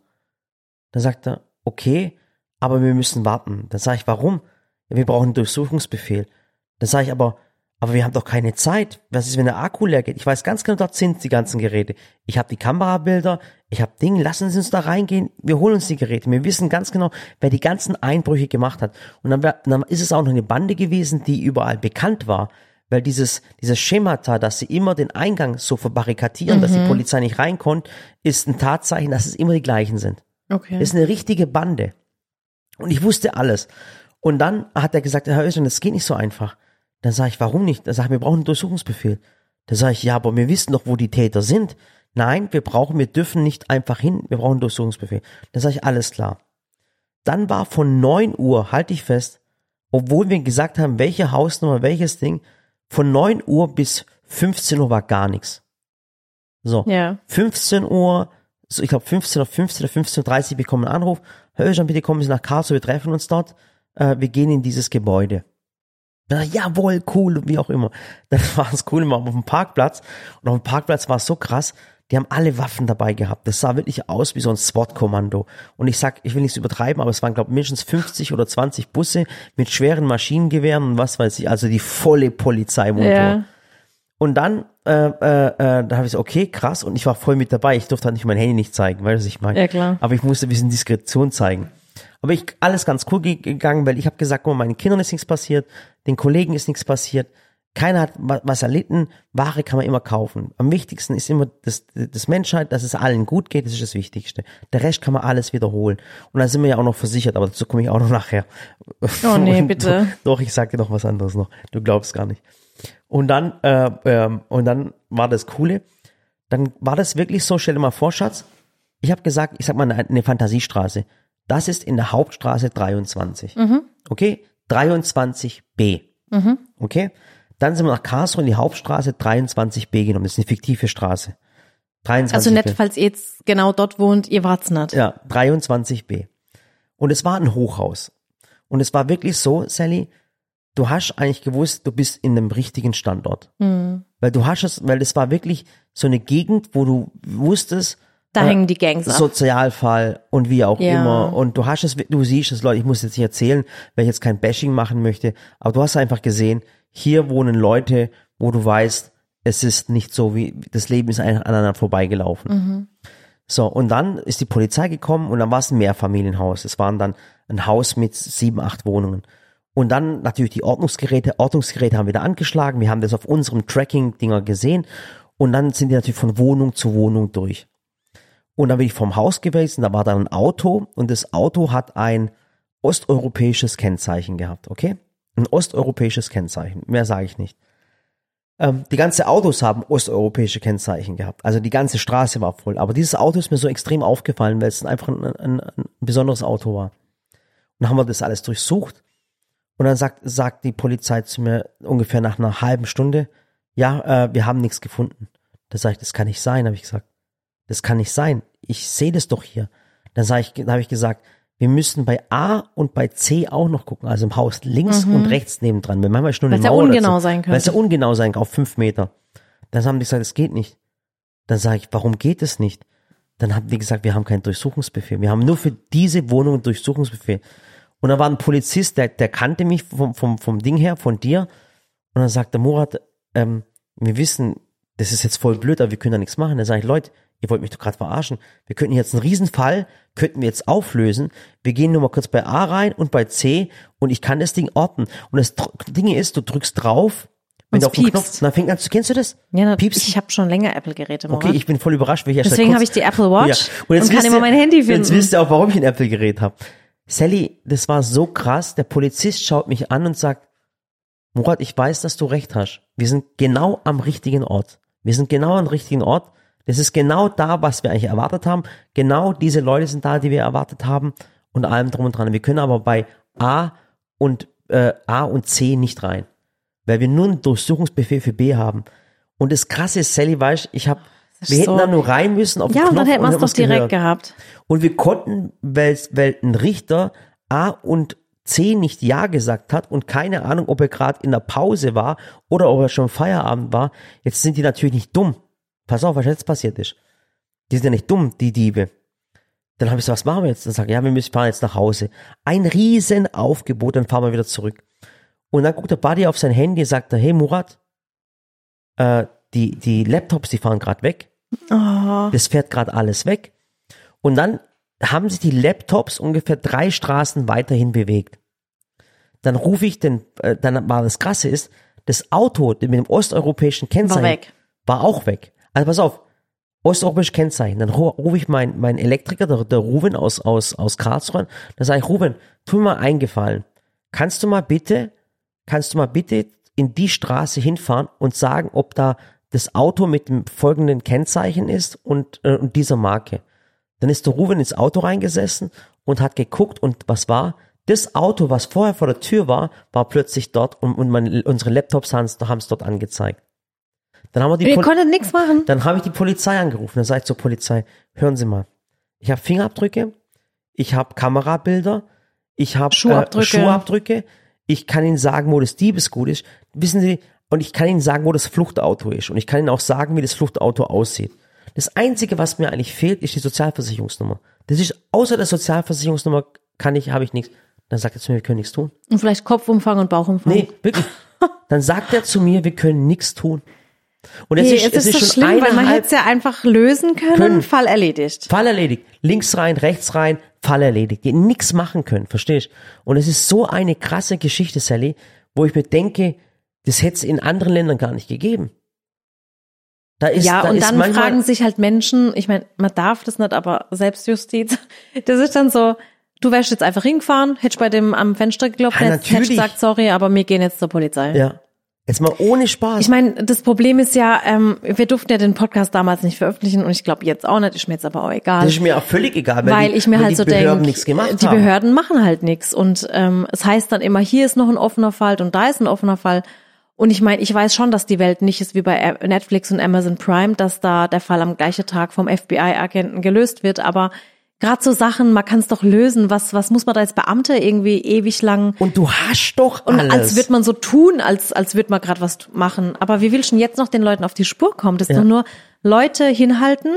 Dann sagt er, okay, aber wir müssen warten. Dann sage ich, warum? Ja, wir brauchen einen Durchsuchungsbefehl. Dann sage ich aber, aber wir haben doch keine Zeit. Was ist, wenn der Akku leer geht? Ich weiß ganz genau, dort sind die ganzen Geräte. Ich habe die Kamerabilder, ich habe Dinge, lassen Sie uns da reingehen. Wir holen uns die Geräte. Wir wissen ganz genau, wer die ganzen Einbrüche gemacht hat. Und dann, dann ist es auch noch eine Bande gewesen, die überall bekannt war. Weil dieses, dieses Schemata, dass sie immer den Eingang so verbarrikadieren, dass die Polizei nicht reinkommt, ist ein Tatzeichen, dass es immer die gleichen sind. Okay. Das ist eine richtige Bande. Und ich wusste alles. Und dann hat er gesagt, Herr Ösern, das geht nicht so einfach. Dann sage ich, warum nicht? Dann sage ich, wir brauchen einen Durchsuchungsbefehl. Dann sage ich, ja, aber wir wissen doch, wo die Täter sind. Nein, wir brauchen, wir dürfen nicht einfach hin, wir brauchen einen Durchsuchungsbefehl. Dann sage ich, alles klar. Dann war von 9 Uhr, halte ich fest, obwohl wir gesagt haben, welche Hausnummer, welches Ding, von 9 Uhr bis 15 Uhr war gar nichts. So. Ja. 15 Uhr, so ich glaube 15 Uhr 15 oder 15.30 Uhr bekommen einen Anruf. Herr Özcan, bitte kommen Sie nach Karlsruhe, wir treffen uns dort. Äh, wir gehen in dieses Gebäude. Ich, jawohl, cool, wie auch immer. Dann war es cool, wir waren auf dem Parkplatz. Und auf dem Parkplatz war es so krass, die haben alle Waffen dabei gehabt. Das sah wirklich aus wie so ein SWAT-Kommando. Und ich sag, ich will nichts übertreiben, aber es waren, glaube ich, mindestens 50 oder 20 Busse mit schweren Maschinengewehren und was weiß ich, also die volle Polizeimontur. Ja. Und dann, äh, äh, äh, da habe ich so, okay, krass, und ich war voll mit dabei. Ich durfte halt nicht mein Handy nicht zeigen, weißt du, was ich meine? Ja, klar. Aber ich musste ein bisschen Diskretion zeigen. Aber ich, alles ganz cool ge- gegangen, weil ich habe gesagt, guck mal, meinen Kindern ist nichts passiert, den Kollegen ist nichts passiert, keiner hat wa- was erlitten, Ware kann man immer kaufen. Am wichtigsten ist immer das, das Menschheit, dass es allen gut geht, das ist das Wichtigste. Der Rest kann man alles wiederholen. Und da sind wir ja auch noch versichert, aber dazu komme ich auch noch nachher. Oh nee, bitte. Doch, ich sag dir noch was anderes noch. Du glaubst gar nicht. Und dann, äh, ähm, und dann war das Coole. Dann war das wirklich so, stell dir mal vor, Schatz. Ich habe gesagt, ich sag mal eine, eine Fantasiestraße. Das ist in der Hauptstraße 23. Okay? 23b. Okay? Dann sind wir nach Karlsruhe in die Hauptstraße 23b genommen. Das ist eine fiktive Straße. 23 Also nicht, falls ihr jetzt genau dort wohnt, ihr wart's nicht. ja, 23b. Und es war ein Hochhaus. Und es war wirklich so, Sally, du hast eigentlich gewusst, du bist in einem richtigen Standort. Mhm. Weil du hast es, weil das war wirklich so eine Gegend, wo du wusstest, Da äh, hängen die Gangs ab. Sozialfall und wie auch Ja. immer. Und du hast es, du siehst es, Leute, ich muss jetzt nicht erzählen, weil ich jetzt kein Bashing machen möchte, aber du hast einfach gesehen, hier wohnen Leute, wo du weißt, es ist nicht so wie, das Leben ist einfach aneinander vorbeigelaufen. So, und dann ist die Polizei gekommen und dann war es ein Mehrfamilienhaus. Es waren dann ein Haus mit sieben, acht Wohnungen. Und dann natürlich die Ordnungsgeräte. Ordnungsgeräte haben wieder angeschlagen. Wir haben das auf unserem Tracking-Dinger gesehen. Und dann sind die natürlich von Wohnung zu Wohnung durch. Und dann bin ich vom Haus gewesen, da war dann ein Auto und das Auto hat ein osteuropäisches Kennzeichen gehabt, okay? Ein osteuropäisches Kennzeichen, mehr sage ich nicht. Ähm, die ganze Autos haben osteuropäische Kennzeichen gehabt, also die ganze Straße war voll. Aber dieses Auto ist mir so extrem aufgefallen, weil es einfach ein, ein, ein besonderes Auto war. Und dann haben wir das alles durchsucht und dann sagt, sagt die Polizei zu mir ungefähr nach einer halben Stunde, ja, äh, wir haben nichts gefunden. Da sage ich, das kann nicht sein, habe ich gesagt. Das kann nicht sein. Ich sehe das doch hier. Dann sage ich, dann habe ich gesagt, wir müssen bei A und bei C auch noch gucken, also im Haus links und rechts nebendran. Weil manchmal ist nur eine Mhm. Weil's ja Mauer ungenau dazu. sein Weil es ja könnte. ungenau sein kann, auf fünf Meter. Dann haben die gesagt, es geht nicht. Dann sage ich, warum geht es nicht? Dann haben die gesagt, wir haben keinen Durchsuchungsbefehl. Wir haben nur für diese Wohnung einen Durchsuchungsbefehl. Und da war ein Polizist, der, der kannte mich vom, vom, vom Ding her, von dir. Und dann sagte Murat, ähm, wir wissen, das ist jetzt voll blöd, aber wir können da nichts machen. Dann sage ich, Leute, ihr wollt mich doch gerade verarschen. Wir könnten jetzt einen Riesenfall, könnten wir jetzt auflösen. Wir gehen nur mal kurz bei A rein und bei C und ich kann das Ding orten. Und das Ding ist, du drückst drauf, wenn Und du auf den. Knopf, dann fängt an zu, kennst du das? Ja, na, Piepst. ich habe schon länger Apple-Geräte. Okay, ich bin voll überrascht, weil ich erst Deswegen habe ich die Apple Watch und, jetzt kann wisst immer mein Handy finden. Jetzt wisst ihr auch, warum ich ein Apple-Gerät habe. Sally, das war so krass. Der Polizist schaut mich an und sagt, Murat, ich weiß, dass du recht hast. Wir sind genau am richtigen Ort. Wir sind genau am richtigen Ort. Das ist genau da, was wir eigentlich erwartet haben. Genau diese Leute sind da, die wir erwartet haben und allem drum und dran. Wir können aber bei A und äh, A und C nicht rein, weil wir nur einen Durchsuchungsbefehl für B haben. Und das Krasse ist, Sally, weißt, ich habe, wir hätten so- da nur rein müssen auf den ja, und dann Knopf hätte man es hätten doch direkt gehört. gehabt. Und wir konnten, weil, weil ein Richter A und C nicht Ja gesagt hat und keine Ahnung, ob er gerade in der Pause war oder ob er schon Feierabend war. Jetzt sind die natürlich nicht dumm. Pass auf, was jetzt passiert ist. Die sind ja nicht dumm, die Diebe. Dann habe ich so, was machen wir jetzt? Dann sage ich, ja, wir müssen fahren jetzt nach Hause. Ein riesen Aufgebot, dann fahren wir wieder zurück. Und dann guckt der Buddy auf sein Handy und sagt, er, hey Murat, äh, die, die Laptops, die fahren gerade weg. Oh, Das fährt gerade alles weg. Und dann haben sich die Laptops ungefähr drei Straßen weiterhin bewegt. Dann rufe ich den, äh, dann war das Krasse ist, das Auto mit dem osteuropäischen Kennzeichen war weg. war auch weg. Also pass auf, osteuropäisches Kennzeichen. Dann ru- rufe ich meinen mein Elektriker, der, der Ruben aus, aus, aus Karlsruhe, an. dann sage ich, Ruben, tu mir mal eingefallen. Kannst du mal bitte, kannst du mal bitte in die Straße hinfahren und sagen, ob da das Auto mit dem folgenden Kennzeichen ist und, äh, und dieser Marke. Dann ist der Ruben ins Auto reingesessen und hat geguckt und was war? Das Auto, was vorher vor der Tür war, war plötzlich dort und, und meine, unsere Laptops haben es dort angezeigt. Dann haben wir die Ihr Pol- konntet nichts machen. dann habe ich die Polizei angerufen. Dann sage ich zur Polizei, hören Sie mal, ich habe Fingerabdrücke, ich habe Kamerabilder, ich habe Schuhabdrücke. Äh, Schuhabdrücke, ich kann Ihnen sagen, wo das Diebesgut ist. Wissen Sie, und ich kann Ihnen sagen, wo das Fluchtauto ist. Und ich kann Ihnen auch sagen, wie das Fluchtauto aussieht. Das Einzige, was mir eigentlich fehlt, ist die Sozialversicherungsnummer. Das ist, außer der Sozialversicherungsnummer kann ich, habe ich nichts. Dann sagt er zu mir, wir können nichts tun. Und vielleicht Kopfumfang und Bauchumfang. Nee, wirklich. Dann sagt er zu mir, wir können nichts tun. Und es Nee, ist, es ist, schon schlimm, weil man hätte es ja einfach lösen können, Können. Fall erledigt. Fall erledigt. Links rein, rechts rein, Fall erledigt. Die nichts machen können, verstehst? Und es ist so eine krasse Geschichte, Sally, wo ich mir denke, das hätte es in anderen Ländern gar nicht gegeben. Da ist, ja, da und ist dann fragen sich halt Menschen, ich meine, man darf das nicht, aber Selbstjustiz, das ist dann so, du wärst jetzt einfach hingefahren, hättest bei dem am Fenster geklopft, Ja, hättest, hättest gesagt, sorry, aber wir gehen jetzt zur Polizei. ja. Jetzt mal ohne Spaß. Ich meine, das Problem ist ja, ähm, wir durften ja den Podcast damals nicht veröffentlichen und ich glaube jetzt auch nicht, ist mir jetzt aber auch egal. das ist mir auch völlig egal, weil, weil die, ich mir weil halt so denke, die haben. Behörden machen halt nichts und ähm, es heißt dann immer, hier ist noch ein offener Fall und da ist ein offener Fall. Und ich meine, ich weiß schon, dass die Welt nicht ist wie bei Netflix und Amazon Prime, dass da der Fall am gleichen Tag vom FBI-Agenten gelöst wird, aber gerade so Sachen, man kann es doch lösen. Was, was muss man da als Beamter irgendwie ewig lang Und du hast doch und alles. als wird man so tun, als, als würde man gerade was machen. Aber wie will schon jetzt noch den Leuten auf die Spur kommen? Das ist Ja. doch nur Leute hinhalten,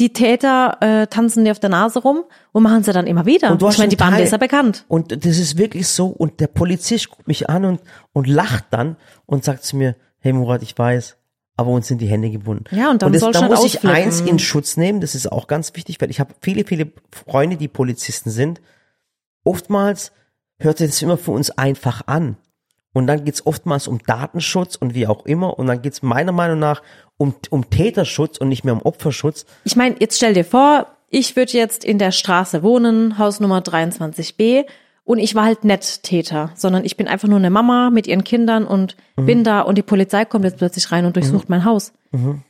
die Täter äh, tanzen dir auf der Nase rum und machen sie dann immer wieder. Und du hast ich meine, die einen Bande Teil- ist ja bekannt. Und das ist wirklich so. Und der Polizist guckt mich an und, und lacht dann und sagt zu mir, hey Murat, ich weiß, aber uns sind die Hände gebunden. Ja, und dann das, soll da muss ich ausflippen. eins in Schutz nehmen, das ist auch ganz wichtig, weil ich habe viele, viele Freunde, die Polizisten sind. Oftmals hört das immer für uns einfach an. Und dann geht's oftmals um Datenschutz und wie auch immer. Und dann geht's meiner Meinung nach um, um Täterschutz und nicht mehr um Opferschutz. Ich meine, jetzt stell dir vor, ich würde jetzt in der Straße wohnen, Hausnummer 23b, und ich war halt nicht Täter, sondern ich bin einfach nur eine Mama mit ihren Kindern und Mhm. bin da und die Polizei kommt jetzt plötzlich rein und durchsucht mein Haus.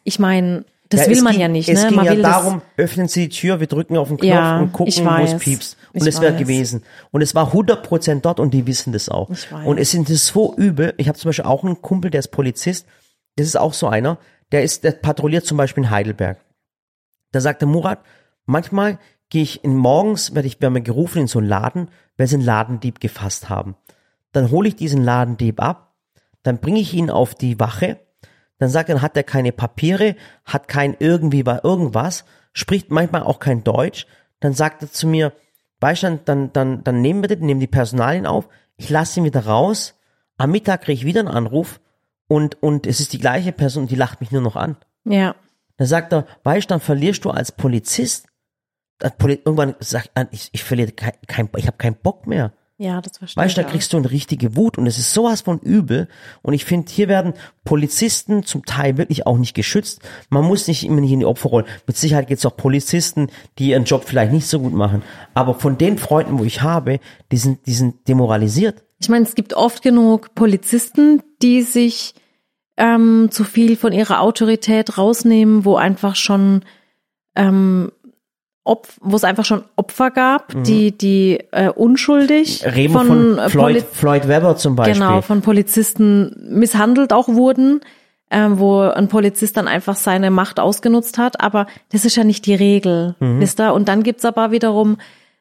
Ich meine, das will es man ging, ja nicht, Es ne? ging Man ja will darum, öffnen Sie die Tür, wir drücken auf den Knopf Ja, und gucken, wo es piepst. Und es wäre gewesen. Und es war 100% dort und die wissen das auch. Und es sind es so übel. Ich habe zum Beispiel auch einen Kumpel, der ist Polizist. Das ist auch so einer. Der ist, der patrouilliert zum Beispiel in Heidelberg. Da sagte Murat, manchmal gehe ich in morgens, werde ich, werden wir gerufen in so einen Laden, weil sie einen Ladendieb gefasst haben. Dann hole ich diesen Ladendieb ab, dann bringe ich ihn auf die Wache, dann sagt er, dann hat er keine Papiere, hat kein irgendwie war irgendwas, spricht manchmal auch kein Deutsch, dann sagt er zu mir, du, dann, dann, dann, dann nehmen wir den, nehmen die Personalien auf, ich lasse ihn wieder raus, am Mittag kriege ich wieder einen Anruf und, und es ist die gleiche Person, die lacht mich nur noch an. Ja. Da sagt er, weißt dann verlierst du als Polizist. Irgendwann sagt er, ich, ich verliere kein, kein ich habe keinen Bock mehr. Ja, das verstehe Weißt du, ich. da kriegst du eine richtige Wut und es ist sowas von übel. Und ich finde, hier werden Polizisten zum Teil wirklich auch nicht geschützt. Man muss nicht immer nicht in die Opferrolle. Mit Sicherheit gibt es auch Polizisten, die ihren Job vielleicht nicht so gut machen. Aber von den Freunden, wo ich habe, die sind, die sind demoralisiert. Ich meine, es gibt oft genug Polizisten, die sich ähm, zu viel von ihrer Autorität rausnehmen, wo einfach schon ähm, wo es einfach schon Opfer gab, die die äh, unschuldig Mhm. Reden von, äh, Floyd, Floyd Webber zum Beispiel. genau von Polizisten misshandelt auch wurden, ähm, wo ein Polizist dann einfach seine Macht ausgenutzt hat. Aber das ist ja nicht die Regel, Mhm. wisst ihr? Und dann gibt's aber wiederum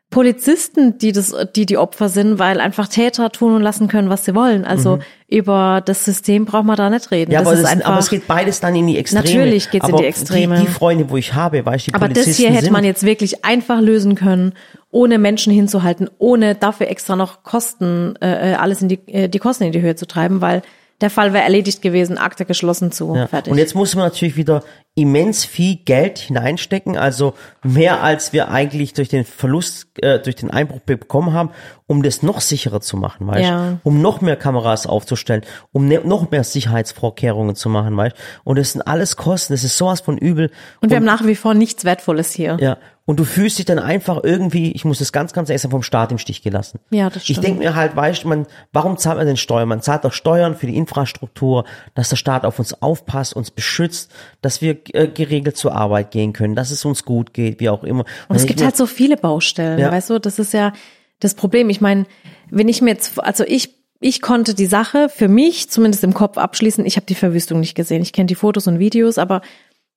Polizisten, die das, die die Opfer sind, weil einfach Täter tun und lassen können, was sie wollen. Also über das System braucht man da nicht reden. Mhm. Ja, das aber, ist das, aber es geht beides dann in die Extreme. Natürlich geht's in aber die Extreme. Die, die Freunde, wo ich habe, weißt du, die aber das Polizisten hier hätte sind, man jetzt wirklich einfach lösen können, ohne Menschen hinzuhalten, ohne dafür extra noch Kosten, äh, äh, alles in die, äh, die Kosten in die Höhe zu treiben, weil der Fall wäre erledigt gewesen, Akte geschlossen zu, Ja. fertig. Und jetzt muss man natürlich wieder immens viel Geld hineinstecken, also mehr als wir eigentlich durch den Verlust, äh, durch den Einbruch bekommen haben, um das noch sicherer zu machen, weißt Ja. Um noch mehr Kameras aufzustellen, um ne noch mehr Sicherheitsvorkehrungen zu machen, weißt Und das sind alles Kosten, das ist sowas von übel. und wir haben nach wie vor nichts Wertvolles hier. Ja. Und du fühlst dich dann einfach irgendwie, ich muss das ganz, ganz ehrlich sagen, vom Staat im Stich gelassen. Ja, das Ich stimmt. denke mir halt, weißt du, man, warum zahlt man denn Steuern? Man zahlt doch Steuern für die Infrastruktur, dass der Staat auf uns aufpasst, uns beschützt, dass wir äh, geregelt zur Arbeit gehen können, dass es uns gut geht, wie auch immer. Und es gibt halt so viele Baustellen, Ja. weißt du, das ist ja das Problem. Ich meine, wenn ich mir jetzt, also ich, ich konnte die Sache für mich zumindest im Kopf abschließen. Ich habe die Verwüstung nicht gesehen. Ich kenne die Fotos und Videos, aber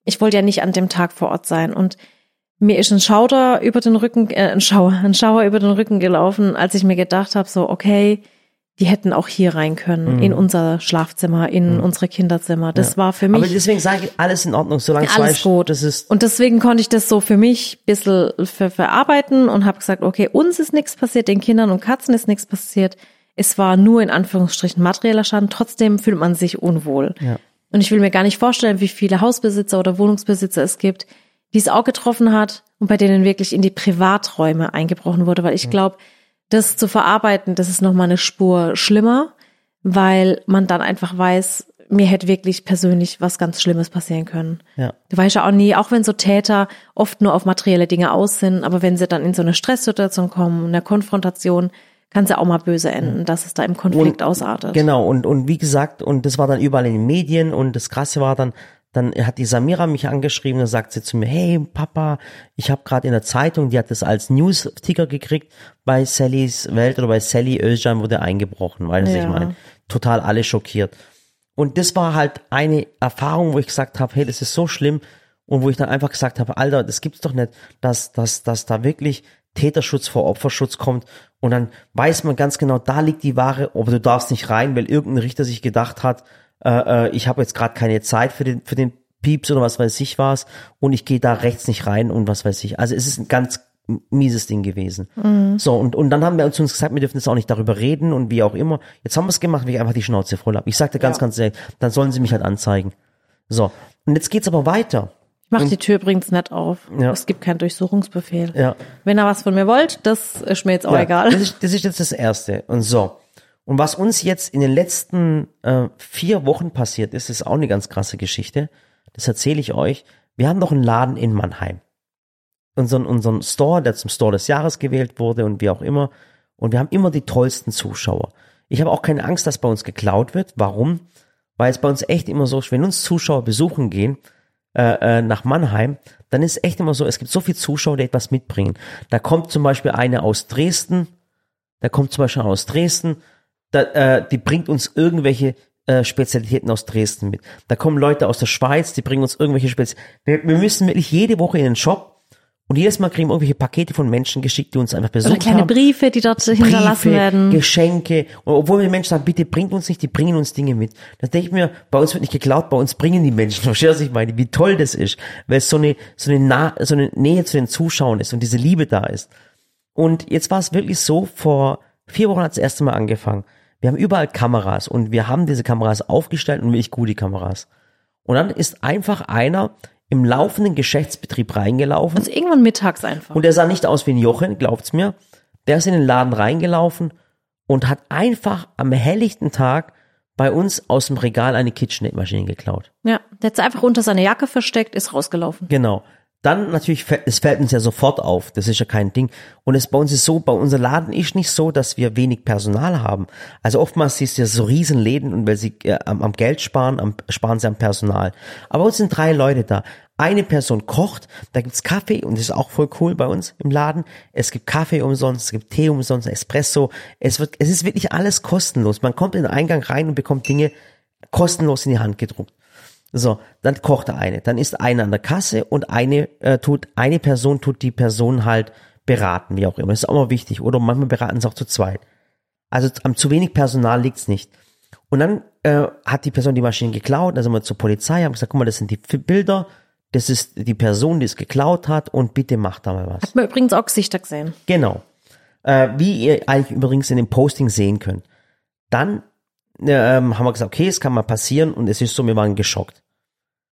ich wollte ja nicht an dem Tag vor Ort sein. Und mir ist ein Schauder über den Rücken, äh, ein Schauer, ein Schauer über den Rücken gelaufen, als ich mir gedacht habe, so, okay, die hätten auch hier rein können, Mhm. in unser Schlafzimmer, in unsere Kinderzimmer. Das war für Aber mich deswegen sage ich, alles in Ordnung, solange es alles gut. das ist, und deswegen konnte ich das so für mich ein bisschen ver verarbeiten und habe gesagt, okay, uns ist nichts passiert, den Kindern und Katzen ist nichts passiert. Es war nur in Anführungsstrichen materieller Schaden. Trotzdem fühlt man sich unwohl. Ja. Und ich will mir gar nicht vorstellen, wie viele Hausbesitzer oder Wohnungsbesitzer es gibt, die es auch getroffen hat und bei denen wirklich in die Privaträume eingebrochen wurde, weil ich glaube, das zu verarbeiten, das ist nochmal eine Spur schlimmer, weil man dann einfach weiß, mir hätte wirklich persönlich was ganz Schlimmes passieren können. ja. Du weißt ja auch nie, auch wenn so Täter oft nur auf materielle Dinge aus sind, aber wenn sie dann in so eine Stresssituation kommen, eine Konfrontation, kann es ja auch mal böse enden, dass es da im Konflikt ausartet. Genau, und, und wie gesagt, und das war dann überall in den Medien und das Krasse war dann, dann hat die Samira mich angeschrieben, dann sagt sie zu mir, hey Papa, ich habe gerade in der Zeitung, die hat das als News-Ticker gekriegt, bei Sallys Welt oder bei Sally Özcan wurde eingebrochen, weißt du, was Ja. ich meine? Total alle schockiert. Und das war halt eine Erfahrung, wo ich gesagt habe, hey, das ist so schlimm. und wo ich dann einfach gesagt habe, Alter, das gibt's doch nicht, dass, dass, dass da wirklich Täterschutz vor Opferschutz kommt und dann weiß man ganz genau, da liegt die Ware, aber du darfst nicht rein, weil irgendein Richter sich gedacht hat, äh, äh, ich habe jetzt gerade keine Zeit für den, für den Pieps oder was weiß ich was und ich gehe da rechts nicht rein und was weiß ich. Also es ist ein ganz mieses Ding gewesen. Mhm. So, und, und dann haben wir uns gesagt, wir dürfen jetzt auch nicht darüber reden und wie auch immer. Jetzt haben wir es gemacht, wie ich einfach die Schnauze voll habe. Ich sagte ganz, ja. ganz ehrlich, dann sollen sie mich halt anzeigen. So, und jetzt geht's aber weiter. Ich mach die Tür übrigens nicht auf. Ja. Es gibt keinen Durchsuchungsbefehl. Ja. Wenn ihr was von mir wollt, das ist mir jetzt auch ja, egal. Das ist, das ist jetzt das Erste. Und so. Und was uns jetzt in den letzten äh, vier Wochen passiert ist, ist auch eine ganz krasse Geschichte. Das erzähle ich euch. Wir haben noch einen Laden in Mannheim. Unseren, unseren Store, der zum Store des Jahres gewählt wurde und wie auch immer. Und wir haben immer die tollsten Zuschauer. Ich habe auch keine Angst, dass bei uns geklaut wird. Warum? Weil es bei uns echt immer so ist, wenn uns Zuschauer besuchen gehen, äh, äh, nach Mannheim, dann ist echt immer so, es gibt so viele Zuschauer, die etwas mitbringen. Da kommt zum Beispiel eine aus Dresden, da kommt zum Beispiel aus Dresden, da, äh, die bringt uns irgendwelche äh, Spezialitäten aus Dresden mit. Da kommen Leute aus der Schweiz, die bringen uns irgendwelche Spezialitäten. Wir, wir müssen wirklich jede Woche in den Shop und jedes Mal kriegen wir irgendwelche Pakete von Menschen geschickt, die uns einfach besuchen. Oder kleine haben. Briefe, die dort Briefe, hinterlassen werden. Geschenke. Und obwohl wir Menschen sagen, bitte bringt uns nicht, die bringen uns Dinge mit. Da denke ich mir, bei uns wird nicht geklaut, bei uns bringen die Menschen. Verstehst du, ich meine, wie toll das ist. Weil es so eine, so eine, nah, so eine Nähe zu den Zuschauern ist und diese Liebe da ist. Und jetzt war es wirklich so, vor vier Wochen hat es das erste Mal angefangen. Wir haben überall Kameras und wir haben diese Kameras aufgestellt und wirklich gute Kameras. Und dann ist einfach einer im laufenden Geschäftsbetrieb reingelaufen. Also irgendwann mittags einfach. Und der sah nicht aus wie ein Jochen, glaubt's mir. Der ist in den Laden reingelaufen und hat einfach am helllichten Tag bei uns aus dem Regal eine KitchenAid-Maschine geklaut. Ja, der hat sie einfach unter seine Jacke versteckt, ist rausgelaufen. Genau. Dann natürlich, es fällt uns ja sofort auf, das ist ja kein Ding. Und es bei uns ist so, bei unser Laden ist nicht so, dass wir wenig Personal haben. Also oftmals siehst du ja so Riesenläden und weil sie äh, am, am, Geld sparen, am, sparen sie am Personal. Aber uns sind drei Leute da. Eine Person kocht, da gibt's Kaffee und das ist auch voll cool bei uns im Laden. Es gibt Kaffee umsonst, es gibt Tee umsonst, Espresso. Es wird, es ist wirklich alles kostenlos. Man kommt in den Eingang rein und bekommt Dinge kostenlos in die Hand gedruckt. So, dann kocht er eine. Dann ist einer an der Kasse und eine äh, tut, eine Person tut die Person halt beraten, wie auch immer. Das ist auch mal wichtig. Oder manchmal beraten sie auch zu zweit. Also am zu wenig Personal liegt's nicht. Und dann äh, hat die Person die Maschine geklaut, dann sind wir zur Polizei, haben gesagt, guck mal, das sind die Bilder, das ist die Person, die es geklaut hat und bitte macht da mal was. Hat man übrigens auch Gesichter gesehen. Genau. Äh, wie ihr eigentlich übrigens in dem Posting sehen könnt. Dann äh, haben wir gesagt, okay, es kann mal passieren und es ist so, wir waren geschockt.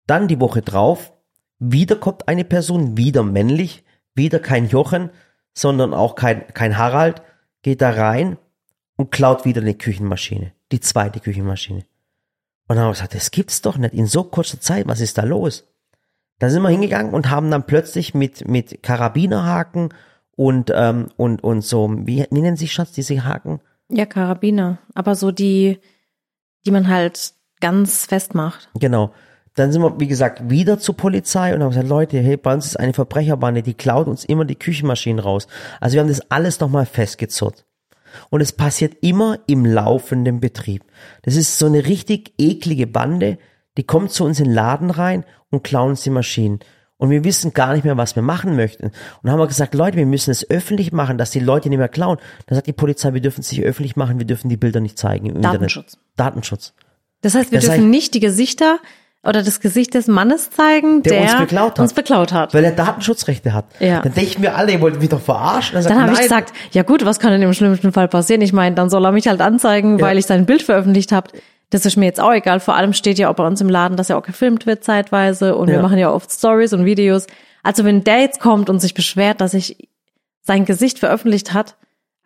Dann die Woche drauf, wieder kommt eine Person, wieder männlich, wieder kein Jochen, sondern auch kein, kein Harald, geht da rein und klaut wieder eine Küchenmaschine, die zweite Küchenmaschine. Und dann haben wir gesagt, das gibt's doch nicht in so kurzer Zeit, was ist da los? Da sind wir hingegangen und haben dann plötzlich mit, mit Karabinerhaken und, ähm, und, und so, wie, wie nennen sich Schatz, diese Haken? Ja, Karabiner. Aber so die, die man halt ganz fest macht. Genau. Dann sind wir, wie gesagt, wieder zur Polizei und haben gesagt, Leute, hey, bei uns ist eine Verbrecherbande, die klaut uns immer die Küchenmaschinen raus. Also wir haben das alles nochmal festgezurrt. Und es passiert immer im laufenden Betrieb. Das ist so eine richtig eklige Bande, die kommt zu uns in den Laden rein und klauen uns die Maschinen. Und wir wissen gar nicht mehr, was wir machen möchten. Und dann haben wir gesagt, Leute, wir müssen es öffentlich machen, dass die Leute nicht mehr klauen. Dann sagt die Polizei, wir dürfen es nicht öffentlich machen, wir dürfen die Bilder nicht zeigen im Datenschutz. Internet. Datenschutz. Das heißt, wir das dürfen heißt, nicht die Gesichter oder das Gesicht des Mannes zeigen, der, der uns, beklaut hat, uns beklaut hat. Weil er Datenschutzrechte hat. Ja. Dann denken wir alle, ihr wollt mich doch verarschen. Dann, dann habe ich gesagt, ja gut, was kann denn im schlimmsten Fall passieren? Ich meine, dann soll er mich halt anzeigen, ja. weil ich sein Bild veröffentlicht habe. Das ist mir jetzt auch egal. Vor allem steht ja auch bei uns im Laden, dass ja auch gefilmt wird zeitweise und ja. wir machen ja oft Stories und Videos. Also wenn der jetzt kommt und sich beschwert, dass ich sein Gesicht veröffentlicht hat,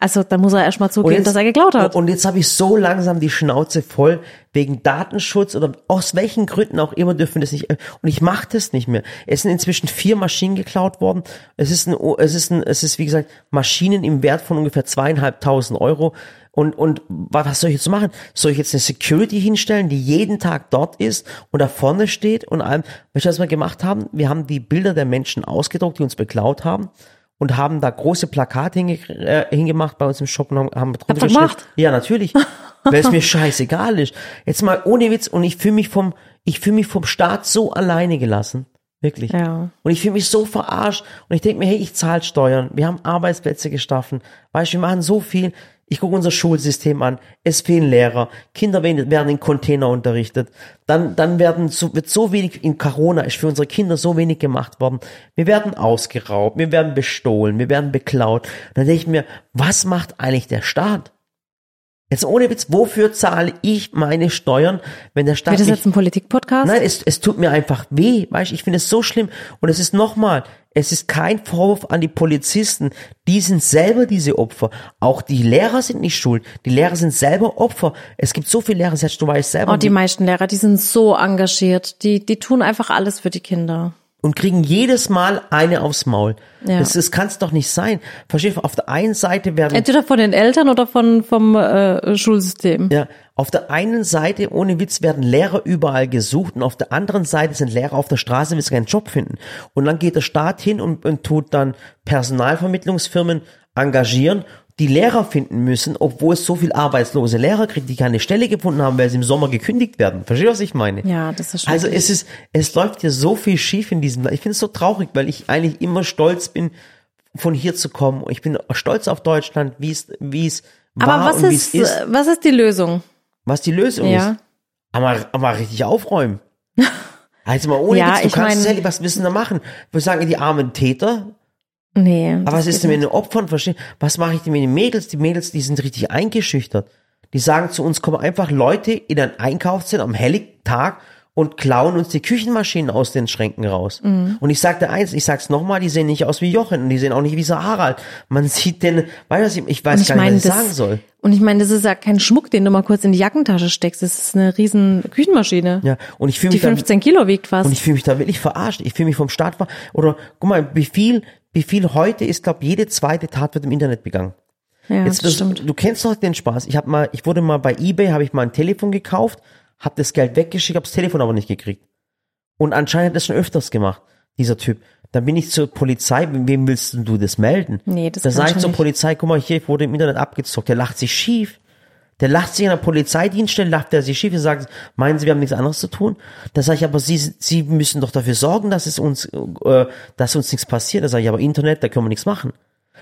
also da muss er erstmal zugeben, jetzt, dass er geklaut hat. Und jetzt habe ich so langsam die Schnauze voll wegen Datenschutz oder aus welchen Gründen auch immer dürfen wir das nicht. Und ich mache das nicht mehr. Es sind inzwischen vier Maschinen geklaut worden. Es ist ein, es ist ein, es ist wie gesagt Maschinen im Wert von ungefähr zweieinhalbtausend Euro. Und, und was soll ich jetzt machen? Soll ich jetzt eine Security hinstellen, die jeden Tag dort ist und da vorne steht und allem? Weißt du, was wir gemacht haben? Wir haben die Bilder der Menschen ausgedruckt, die uns beklaut haben und haben da große Plakate hinge äh, hingemacht bei uns im Shop und haben, haben drunter gemacht? Ja, natürlich. weil es mir scheißegal ist. Jetzt mal ohne Witz und ich fühle mich vom, ich fühle mich vom Staat so alleine gelassen. Wirklich. Ja. Und ich fühle mich so verarscht. Und ich denke mir, hey, ich zahle Steuern. Wir haben Arbeitsplätze geschaffen. Weißt du, wir machen so viel. Ich gucke unser Schulsystem an. Es fehlen Lehrer. Kinder werden in Container unterrichtet. Dann, dann werden so, wird so wenig in Corona ist für unsere Kinder so wenig gemacht worden. Wir werden ausgeraubt. Wir werden bestohlen. Wir werden beklaut. Dann denke ich mir, was macht eigentlich der Staat? Jetzt ohne Witz, wofür zahle ich meine Steuern, wenn der Staat Wird das jetzt ein Politik-Podcast? Nein, es, es tut mir einfach weh, weißt ich finde es so schlimm. Und es ist nochmal, es ist kein Vorwurf an die Polizisten. Die sind selber diese Opfer. Auch die Lehrer sind nicht schuld. Die Lehrer sind selber Opfer. Es gibt so viele Lehrer, selbst du weißt selber. Oh, die meisten Lehrer, die sind so engagiert. Die, die tun einfach alles für die Kinder. Und kriegen jedes Mal eine aufs Maul. Ja. Das, das kann es doch nicht sein. Verstehst du? Auf der einen Seite werden Entweder von den Eltern oder von, vom äh, Schulsystem. Ja, auf der einen Seite, ohne Witz, werden Lehrer überall gesucht und auf der anderen Seite sind Lehrer auf der Straße, weil sie keinen Job finden. Und dann geht der Staat hin und, und tut dann Personalvermittlungsfirmen engagieren, die Lehrer finden müssen, obwohl es so viel arbeitslose Lehrer kriegt, die keine Stelle gefunden haben, weil sie im Sommer gekündigt werden. Verstehst du, was ich meine? Ja, das ist Also schrecklich. es ist, es läuft hier so viel schief in diesem Land. Ich finde es so traurig, weil ich eigentlich immer stolz bin, von hier zu kommen. Ich bin stolz auf Deutschland, wie es, wie es war Aber was und wie ist, es ist. was ist die Lösung? Was die Lösung Ja. ist. Aber, aber richtig aufräumen. Also mal ohne Ja, Witz, du kannst mein- Sally, was müssen da machen? Wir sagen die armen Täter, Nee. aber was ist denn mit den Opfern? Verstehen? Was mache ich denn mit den Mädels? Die Mädels, die sind richtig eingeschüchtert. Die sagen zu uns, kommen einfach Leute in ein Einkaufszentrum am hellen Tag und klauen uns die Küchenmaschinen aus den Schränken raus. Mhm. Und ich sagte eins, ich sag's nochmal, die sehen nicht aus wie Jochen und die sehen auch nicht wie so Harald. Man sieht den, weißt du, ich weiß ich gar nicht, meine, was ich das, sagen soll. und ich meine, das ist ja kein Schmuck, den du mal kurz in die Jackentasche steckst. Das ist eine riesen Küchenmaschine. Ja, und ich fühle Die mich dann, 15 Kilo wiegt fast. Und ich fühle mich da wirklich verarscht. Ich fühle mich vom Staat ver Oder guck mal, wie viel, wie viel heute ist, glaube jede zweite Tat wird im Internet begangen. ja, Jetzt, das stimmt. du kennst doch den Spaß. Ich habe mal, ich wurde mal bei eBay, habe ich mal ein Telefon gekauft, habe das Geld weggeschickt, habe das Telefon aber nicht gekriegt. Und anscheinend hat das schon öfters gemacht, dieser Typ. Dann bin ich zur Polizei, wem willst du das melden? Nee, das Da kann sage ich zur nicht. Polizei, guck mal hier, ich wurde im Internet abgezockt. Der lacht sich schief. Der lacht sich an der Polizeidienststelle, lacht er sich schief und sagt, meinen Sie, wir haben nichts anderes zu tun? Da sage ich, aber Sie, Sie müssen doch dafür sorgen, dass es uns, äh, dass uns nichts passiert. Da sage ich, aber Internet, da können wir nichts machen.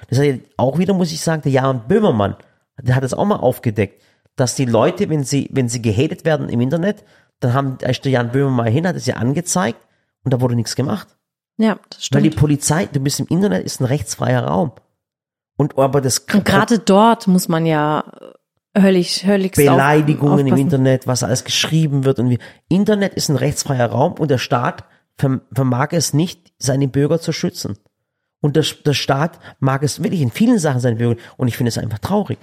Das heißt, auch wieder muss ich sagen, der Jan Böhmermann, der hat es auch mal aufgedeckt, dass die Leute, wenn sie, wenn sie gehatet werden im Internet, dann haben, da ist der Jan Böhmermann hin, hat es ja angezeigt und da wurde nichts gemacht. Ja, das Weil die stimmt. Polizei, du bist im Internet, ist ein rechtsfreier Raum. Und aber das Und gerade dort muss man ja höllisch, hölligst auf- Beleidigungen im aufpassen. Internet, was alles geschrieben wird und wie. Internet ist ein rechtsfreier Raum und der Staat verm- vermag es nicht, seine Bürger zu schützen. Und der, der Staat mag es wirklich in vielen Sachen seine Bürger. Und ich finde es einfach traurig.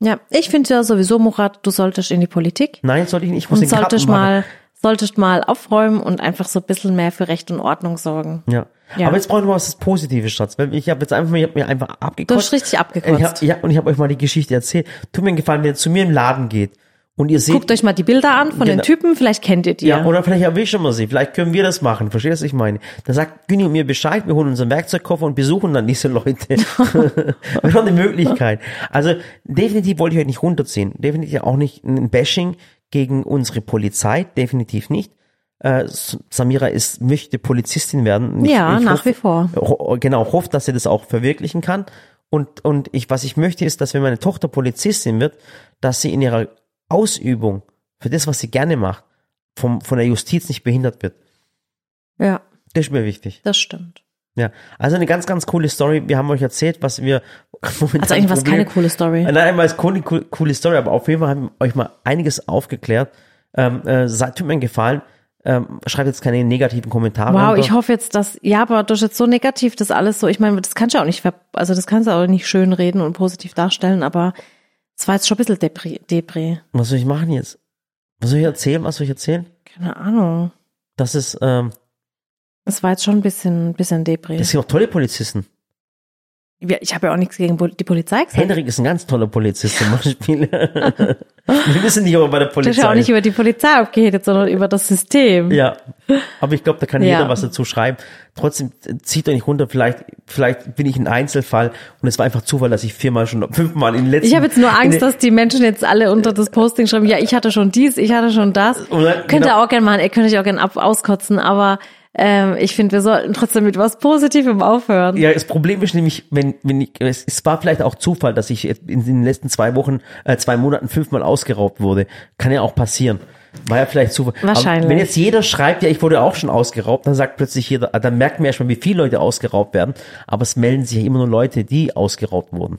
Ja, ich finde ja sowieso, Murat, du solltest in die Politik Nein, sollte ich nicht. Ich muss und den solltest mal, solltest mal aufräumen und einfach so ein bisschen mehr für Recht und Ordnung sorgen. Ja. Ja. Aber jetzt brauchen wir was Positives, Schatz. Ich habe jetzt einfach, ich habe mir einfach Du abgekotzt. hast richtig Ich abgekotzt. hab, ja, und ich habe euch mal die Geschichte erzählt. Tut mir einen Gefallen, wenn ihr zu mir im Laden geht und ihr seht, Guckt euch mal die Bilder an von den Genau. Typen, vielleicht kennt ihr die. Ja, oder vielleicht erwischen wir sie. Vielleicht können wir das machen. Verstehst du, was ich meine? Da sagt Günni und mir Bescheid, wir holen unseren Werkzeugkoffer und besuchen dann diese Leute. wir haben die Möglichkeit. Also definitiv wollte ich euch nicht runterziehen. Definitiv auch nicht ein Bashing gegen unsere Polizei. Definitiv nicht. Äh, Samira ist, möchte Polizistin werden. Ich- Ja, ich nach hoffe- wie vor. ho- genau, hofft, dass sie das auch verwirklichen kann. Und, und ich, was ich möchte, ist, dass wenn meine Tochter Polizistin wird, dass sie in ihrer Ausübung für das, was sie gerne macht, vom, von der Justiz nicht behindert wird. ja, Das ist mir wichtig. das stimmt. Ja. Also eine ganz, ganz coole Story. Wir haben euch erzählt, was wir momentan Also eigentlich war es keine coole Story. Nein, einmal ist coole, coole, coole Story, aber auf jeden Fall haben wir euch mal einiges aufgeklärt. Ähm, äh, seid, tut mir einen Gefallen. Ähm, schreibt jetzt keine negativen Kommentare. Wow, ich hoffe jetzt, dass, ja, aber ist jetzt so negativ, das alles so, ich meine, das kannst du auch nicht, also das kannst du auch nicht schön reden und positiv darstellen, aber es war jetzt schon ein bisschen Depri, Depri. Was soll ich machen jetzt? Was soll ich erzählen? Was soll ich erzählen? Keine Ahnung. Das ist, ähm, Es war jetzt schon ein bisschen, bisschen Depri. das sind auch tolle Polizisten. Ich habe ja auch nichts gegen die Polizei gesagt. Henrik ist ein ganz toller Polizist zum Beispiel. Wir wissen nicht, ob er bei der Du Polizei hast ja auch nicht über die Polizei abgeredet, sondern über das System. Ja, aber ich glaube, da kann Ja. jeder was dazu schreiben. Trotzdem äh, zieht euch nicht runter. Vielleicht, vielleicht bin ich ein Einzelfall und es war einfach Zufall, dass ich viermal schon, fünfmal in den letzten. Ich habe jetzt nur Angst, dass die Menschen jetzt alle unter das Posting schreiben, ja, ich hatte schon dies, ich hatte schon das. Dann- Könnt ihr genau. auch gerne machen, ihr könnt euch auch gerne auskotzen, aber Ähm, ich finde, wir sollten trotzdem mit was Positivem aufhören. Ja, das Problem ist nämlich, wenn, wenn ich, es, war vielleicht auch Zufall, dass ich in den letzten zwei Wochen, äh, zwei Monaten fünfmal ausgeraubt wurde. Kann ja auch passieren. War ja vielleicht Zufall. Wahrscheinlich. Aber wenn jetzt jeder schreibt, ja, ich wurde auch schon ausgeraubt, dann sagt plötzlich jeder, dann merkt man ja schon, wie viele Leute ausgeraubt werden. Aber es melden sich ja immer nur Leute, die ausgeraubt wurden.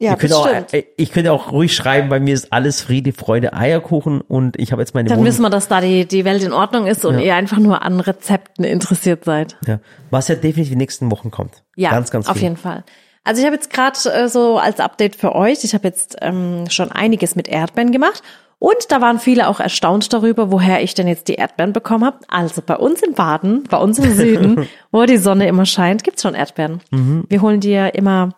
Ja, das auch, stimmt. äh, ich könnte auch ruhig schreiben, bei mir ist alles Friede, Freude, Eierkuchen und ich habe jetzt meine Dann Wohnung. wissen wir, dass da die, die Welt in Ordnung ist und Ja. ihr einfach nur an Rezepten interessiert seid. Ja, was ja definitiv die nächsten Wochen kommt. Ja, ganz, ganz auf viel. jeden Fall. Also ich habe jetzt gerade äh, so als Update für euch, ich habe jetzt ähm, schon einiges mit Erdbeeren gemacht und da waren viele auch erstaunt darüber, woher ich denn jetzt die Erdbeeren bekommen habe. Also bei uns in Baden, bei uns im Süden, wo die Sonne immer scheint, gibt's schon Erdbeeren. Mhm. Wir holen die ja immer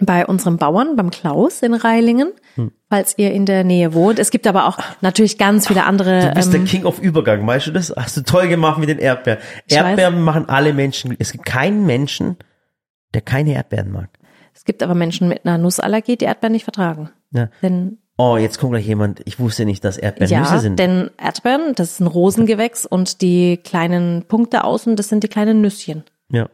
bei unserem Bauern, beim Klaus in Reilingen, Hm. falls ihr in der Nähe wohnt. Es gibt aber auch natürlich ganz viele andere. Du bist ähm, der King of Übergang, weißt du das? Hast du toll gemacht mit den Erdbeeren. Erdbeeren machen alle Menschen. Es gibt keinen Menschen, der keine Erdbeeren mag. es gibt aber Menschen mit einer Nussallergie, die Erdbeeren nicht vertragen. Ja. Denn Oh, jetzt kommt gleich jemand. Ich wusste nicht, dass Erdbeeren Ja, Nüsse sind. denn Erdbeeren, das ist ein Rosengewächs und die kleinen Punkte außen, das sind die kleinen Nüsschen. ja,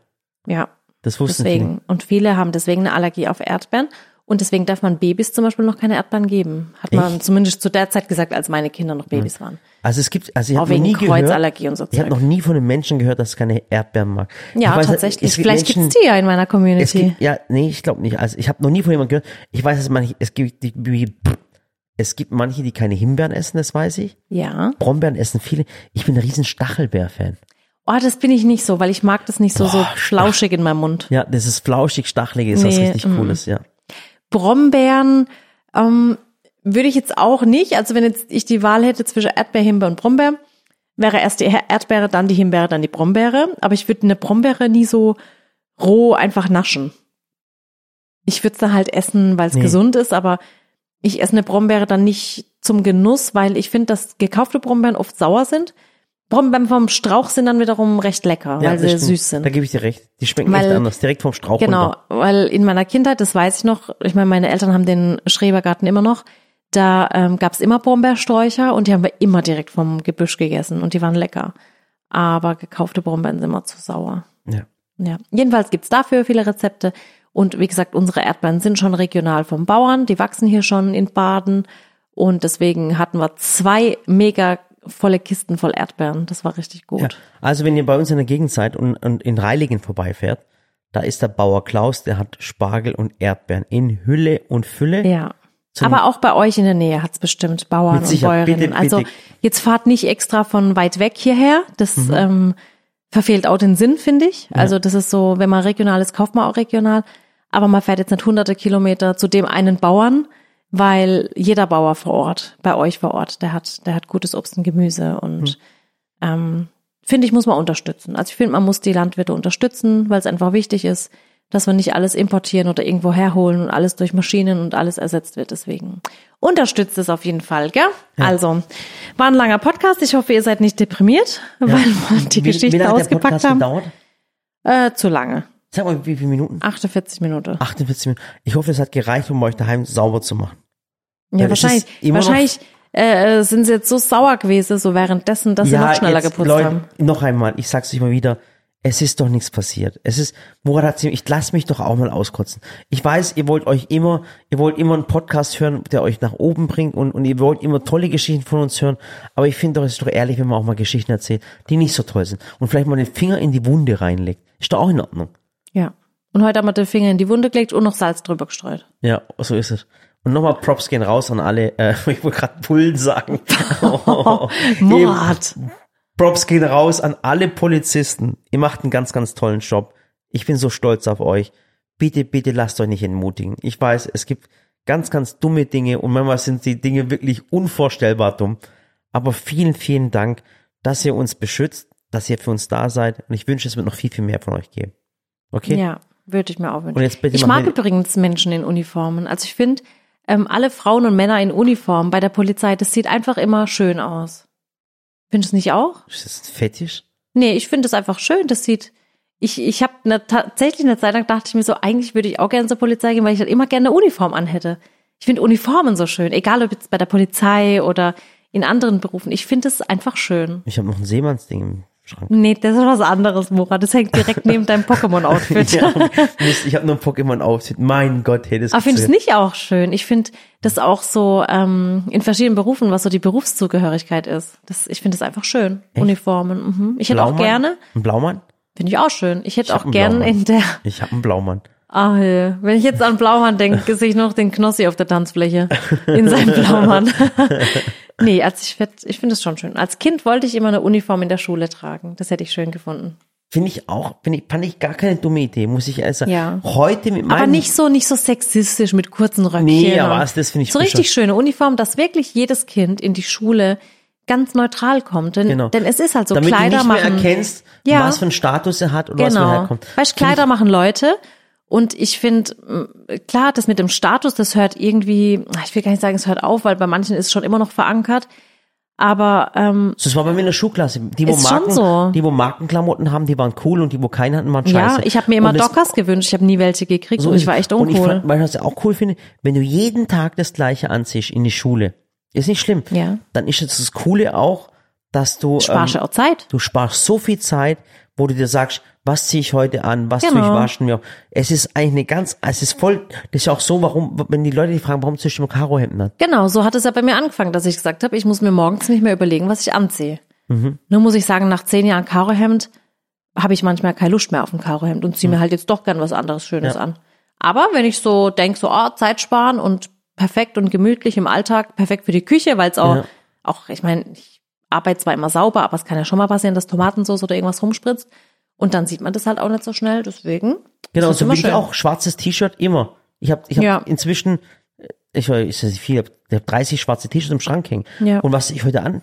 Ja, das wussten deswegen. Und viele haben deswegen eine Allergie auf Erdbeeren. Und deswegen darf man Babys zum Beispiel noch keine Erdbeeren geben. Hat man Echt? zumindest zu der Zeit gesagt, als meine Kinder noch Babys waren. viele. Also es gibt, also ich habe noch nie gehört. Kreuzallergie und so Ich habe noch nie von einem Menschen gehört, dass es keine Erdbeeren mag. Ja, weiß, tatsächlich. es gibt Vielleicht Menschen, gibt's die ja in meiner Community. gibt, ja, nee, ich glaube nicht. Also ich habe noch nie von jemandem gehört. Ich weiß, dass manche, es gibt die, wie, es gibt manche, die keine Himbeeren essen, das weiß ich. ja. Brombeeren essen viele. Ich bin ein riesen Stachelbeer-Fan. Oh, das bin ich nicht so, weil ich mag das nicht so, so Boah, flauschig in meinem Mund. Ja, das ist flauschig, stachelig, ist was Nee, richtig mm. Cooles, ja. Brombeeren ähm, würde ich jetzt auch nicht. Also wenn jetzt ich die Wahl hätte zwischen Erdbeer, Himbeer und Brombeer, wäre erst die Erdbeere, dann die Himbeere, dann die Brombeere. Aber ich würde eine Brombeere nie so roh einfach naschen. Ich würde es dann halt essen, weil es Nee. gesund ist, aber ich esse eine Brombeere dann nicht zum Genuss, weil ich finde, dass gekaufte Brombeeren oft sauer sind. Brombeeren vom Strauch sind dann wiederum recht lecker, ja weil sie stimmt. süß sind. Da gebe ich dir recht. Die schmecken Weil- echt anders, direkt vom Strauch Genau, runter. weil in meiner Kindheit, das weiß ich noch, ich meine, meine Eltern haben den Schrebergarten immer noch, da ähm, gab es immer Brombeersträucher und die haben wir immer direkt vom Gebüsch gegessen und die waren lecker. Aber gekaufte Brombeeren sind immer zu sauer. Ja. Ja, jedenfalls gibt's dafür viele Rezepte. Und wie gesagt, unsere Erdbeeren sind schon regional vom Bauern. Die wachsen hier schon in Baden. Und deswegen hatten wir zwei mega volle Kisten voll Erdbeeren. Das war richtig gut. Ja. Also wenn ihr bei uns in der Gegend seid und, und in Reilingen vorbeifährt, da ist der Bauer Klaus, der hat Spargel und Erdbeeren in Hülle und Fülle. Ja. Aber auch bei euch in der Nähe hat's bestimmt Bauern und. Bäuerinnen. Bitte, also bitte. jetzt fahrt nicht extra von weit weg hierher. Das Mhm. ähm, verfehlt auch den Sinn, finde ich. Also das ist so, wenn man regional ist, kauft man auch regional. Aber man fährt jetzt nicht hunderte Kilometer zu dem einen Bauern, weil jeder Bauer vor Ort, bei euch vor Ort, der hat, der hat gutes Obst und Gemüse und Hm. ähm, finde ich, muss man unterstützen. Also ich finde, man muss die Landwirte unterstützen, weil es einfach wichtig ist, dass wir nicht alles importieren oder irgendwo herholen und alles durch Maschinen und alles ersetzt wird. Deswegen unterstützt es auf jeden Fall, gell? Also, war ein langer Podcast. Ich hoffe, ihr seid nicht deprimiert, weil wir die Wie- wie Geschichte lange hat der ausgepackt Podcast haben. gedauert? Äh, zu lange. Sag mal, wie viele Minuten? 48 Minuten. 48 Minuten. Ich hoffe, es hat gereicht, um euch daheim sauber zu machen. ja, weil wahrscheinlich. Wahrscheinlich äh, sind sie jetzt so sauer gewesen, so währenddessen, dass sie noch schneller jetzt, geputzt Leute, haben. noch einmal, ich sag's euch mal wieder, es ist doch nichts passiert. Es ist, woran hat sie, ich lass mich doch auch mal auskotzen. Ich weiß, ihr wollt euch immer, ihr wollt immer einen Podcast hören, der euch nach oben bringt und, und ihr wollt immer tolle Geschichten von uns hören, aber ich finde doch, es ist doch ehrlich, wenn man auch mal Geschichten erzählt, die nicht so toll sind und vielleicht mal den Finger in die Wunde reinlegt. Ist doch auch in Ordnung. Ja. Und heute haben wir den Finger in die Wunde gelegt und noch Salz drüber gestreut. Ja, so ist es. Und nochmal Props gehen raus an alle, äh, ich wollte gerade Bullen sagen. Oh, Mord. Props gehen raus an alle Polizisten. Ihr macht einen ganz, ganz tollen Job. Ich bin so stolz auf euch. Bitte, bitte lasst euch nicht entmutigen. Ich weiß, es gibt ganz, ganz dumme Dinge und manchmal sind die Dinge wirklich unvorstellbar dumm. Aber vielen, vielen Dank, dass ihr uns beschützt, dass ihr für uns da seid. Und ich wünsche, es wird noch viel, viel mehr von euch geben. Okay? Ja, würde ich mir auch wünschen. Und jetzt bitte ich mag übrigens Menschen in Uniformen. Also ich finde, ähm, alle Frauen und Männer in Uniform bei der Polizei, das sieht einfach immer schön aus. Findest du nicht auch? Ist das ein Fetisch? Nee, ich finde es einfach schön. Das sieht. Ich, ich habe ne, tatsächlich eine Zeit lang dachte ich mir so, eigentlich würde ich auch gerne zur Polizei gehen, weil ich halt immer gerne eine Uniform anhätte. Ich finde Uniformen so schön, egal ob jetzt bei der Polizei oder in anderen Berufen. Ich finde es einfach schön. Ich habe noch ein Seemannsding. Schrank. Nee, das ist was anderes, Mora. Das hängt direkt neben deinem Pokémon-Outfit. Ja, ich habe nur ein Pokémon-Outfit. Mein Gott, hey, das Aber findest du nicht auch schön? Ich finde das auch so ähm, in verschiedenen Berufen, was so die Berufszugehörigkeit ist. Das, ich finde das einfach schön. Uniformen. Mhm. Ich hätte auch gerne, Ein Blaumann? finde ich auch schön. Ich hätte hab auch gerne Blaumann. in der, Ich habe einen Blaumann. ah, ja. wenn ich jetzt an Blaumann denke, sehe ich noch den Knossi auf der Tanzfläche in seinem Blaumann. nee, als ich, ich finde es schon schön. Als Kind wollte ich immer eine Uniform in der Schule tragen. Das hätte ich schön gefunden. Finde ich auch, finde ich, fand ich gar keine dumme Idee, muss ich ehrlich sagen. Ja. Heute mit meinem... Aber nicht so, nicht so sexistisch mit kurzen Röckchen. Nee, aber was, das finde ich So richtig schöne Uniform, dass wirklich jedes Kind in die Schule ganz neutral kommt. Denn, Genau. denn es ist halt so, Damit Kleider du nicht mehr machen. erkennst, Ja. was für einen Status er hat oder was genau. woher er kommt. Weißt, Kleider machen Leute. Und ich finde, klar, das mit dem Status, das hört irgendwie, ich will gar nicht sagen, es hört auf, weil bei manchen ist es schon immer noch verankert. Aber ähm, Das war bei mir in der Schulklasse. Die, wo, Marken, so. die, wo Markenklamotten haben, die waren cool und die, wo keine hatten, waren ja, scheiße. ich habe mir immer Und das- Dockers gewünscht, ich habe nie welche gekriegt so und ich war echt Und ich uncool. fand, weil ich das auch cool finde, wenn du jeden Tag das Gleiche anziehst in die Schule, ist nicht schlimm. Ja. Dann ist jetzt das Coole auch, dass du, Sparst ähm, auch Zeit. du sparst so viel Zeit, wo du dir sagst, was ziehe ich heute an, was tue ich Genau. waschen mir. Es ist eigentlich eine ganz, es ist voll, das ist ja auch so, warum, wenn die Leute die fragen, warum ziehst du immer Karohemden an? Genau, so hat es ja bei mir angefangen, dass ich gesagt habe, ich muss mir morgens nicht mehr überlegen, was ich anziehe. Mhm. Nur muss ich sagen, nach zehn Jahren Karohemd habe ich manchmal keine Lust mehr auf ein Karohemd und ziehe mir halt jetzt doch gern was anderes Schönes Mhm. Ja. an. Aber wenn ich so denke, so ah, Zeit sparen und perfekt und gemütlich im Alltag, perfekt für die Küche, weil es auch, Ja. auch, ich meine, ich arbeite zwar immer sauber, aber es kann ja schon mal passieren, dass Tomatensauce oder irgendwas rumspritzt. Und dann sieht man das halt auch nicht so schnell, deswegen. Genau, so immer bin ich auch. Schwarzes T-Shirt immer. Ich habe ich hab Ja. inzwischen, äh, ich weiß nicht, viel, ich habe 30 schwarze T-Shirts im Schrank hängen. Ja. Und was ich heute an?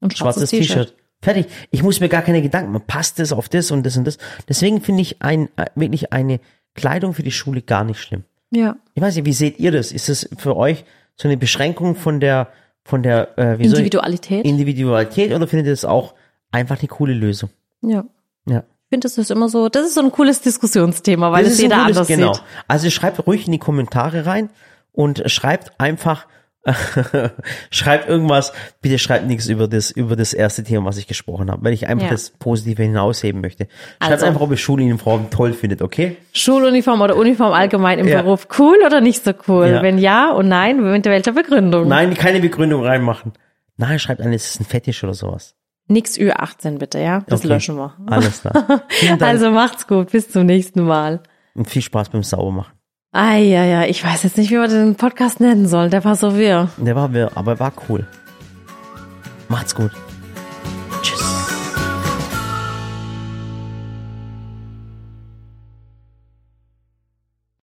Und Schwarzes T-Shirt. Fertig. Ich muss mir gar keine Gedanken machen. Passt das auf das und das und das? Deswegen finde ich ein, äh, wirklich eine Kleidung für die Schule gar nicht schlimm. Ja. Ich weiß nicht, wie seht ihr das? Ist das für euch so eine Beschränkung von der, von der, äh, Individualität. Individualität oder findet ihr das auch einfach eine coole Lösung? ja. Ja. Ich finde, das ist immer so, das ist so ein cooles Diskussionsthema, weil es ist ein jeder gutes- anders genau. sieht. Also schreibt ruhig in die Kommentare rein und schreibt einfach, schreibt irgendwas, bitte schreibt nichts über das, über das erste Thema, was ich gesprochen habe, weil ich einfach Ja. das Positive hinausheben möchte. Schreibt Also. einfach, ob ihr Schuluniform toll findet, okay? Schuluniform oder Uniform allgemein im Ja. Beruf, cool oder nicht so cool? Ja. Wenn ja und nein, mit welcher Begründung? Nein, keine Begründung reinmachen. Nein, schreibt ein, es ist ein Fetisch oder sowas. Nix Ü18 bitte, ja? Das Okay. löschen wir. Alles klar. Also macht's gut, bis zum nächsten Mal. und viel Spaß beim Saubermachen. Ah ja, ja, ich weiß jetzt nicht, wie wir den Podcast nennen sollen. Der war so wirr. Der war, wir- aber war cool. Macht's gut.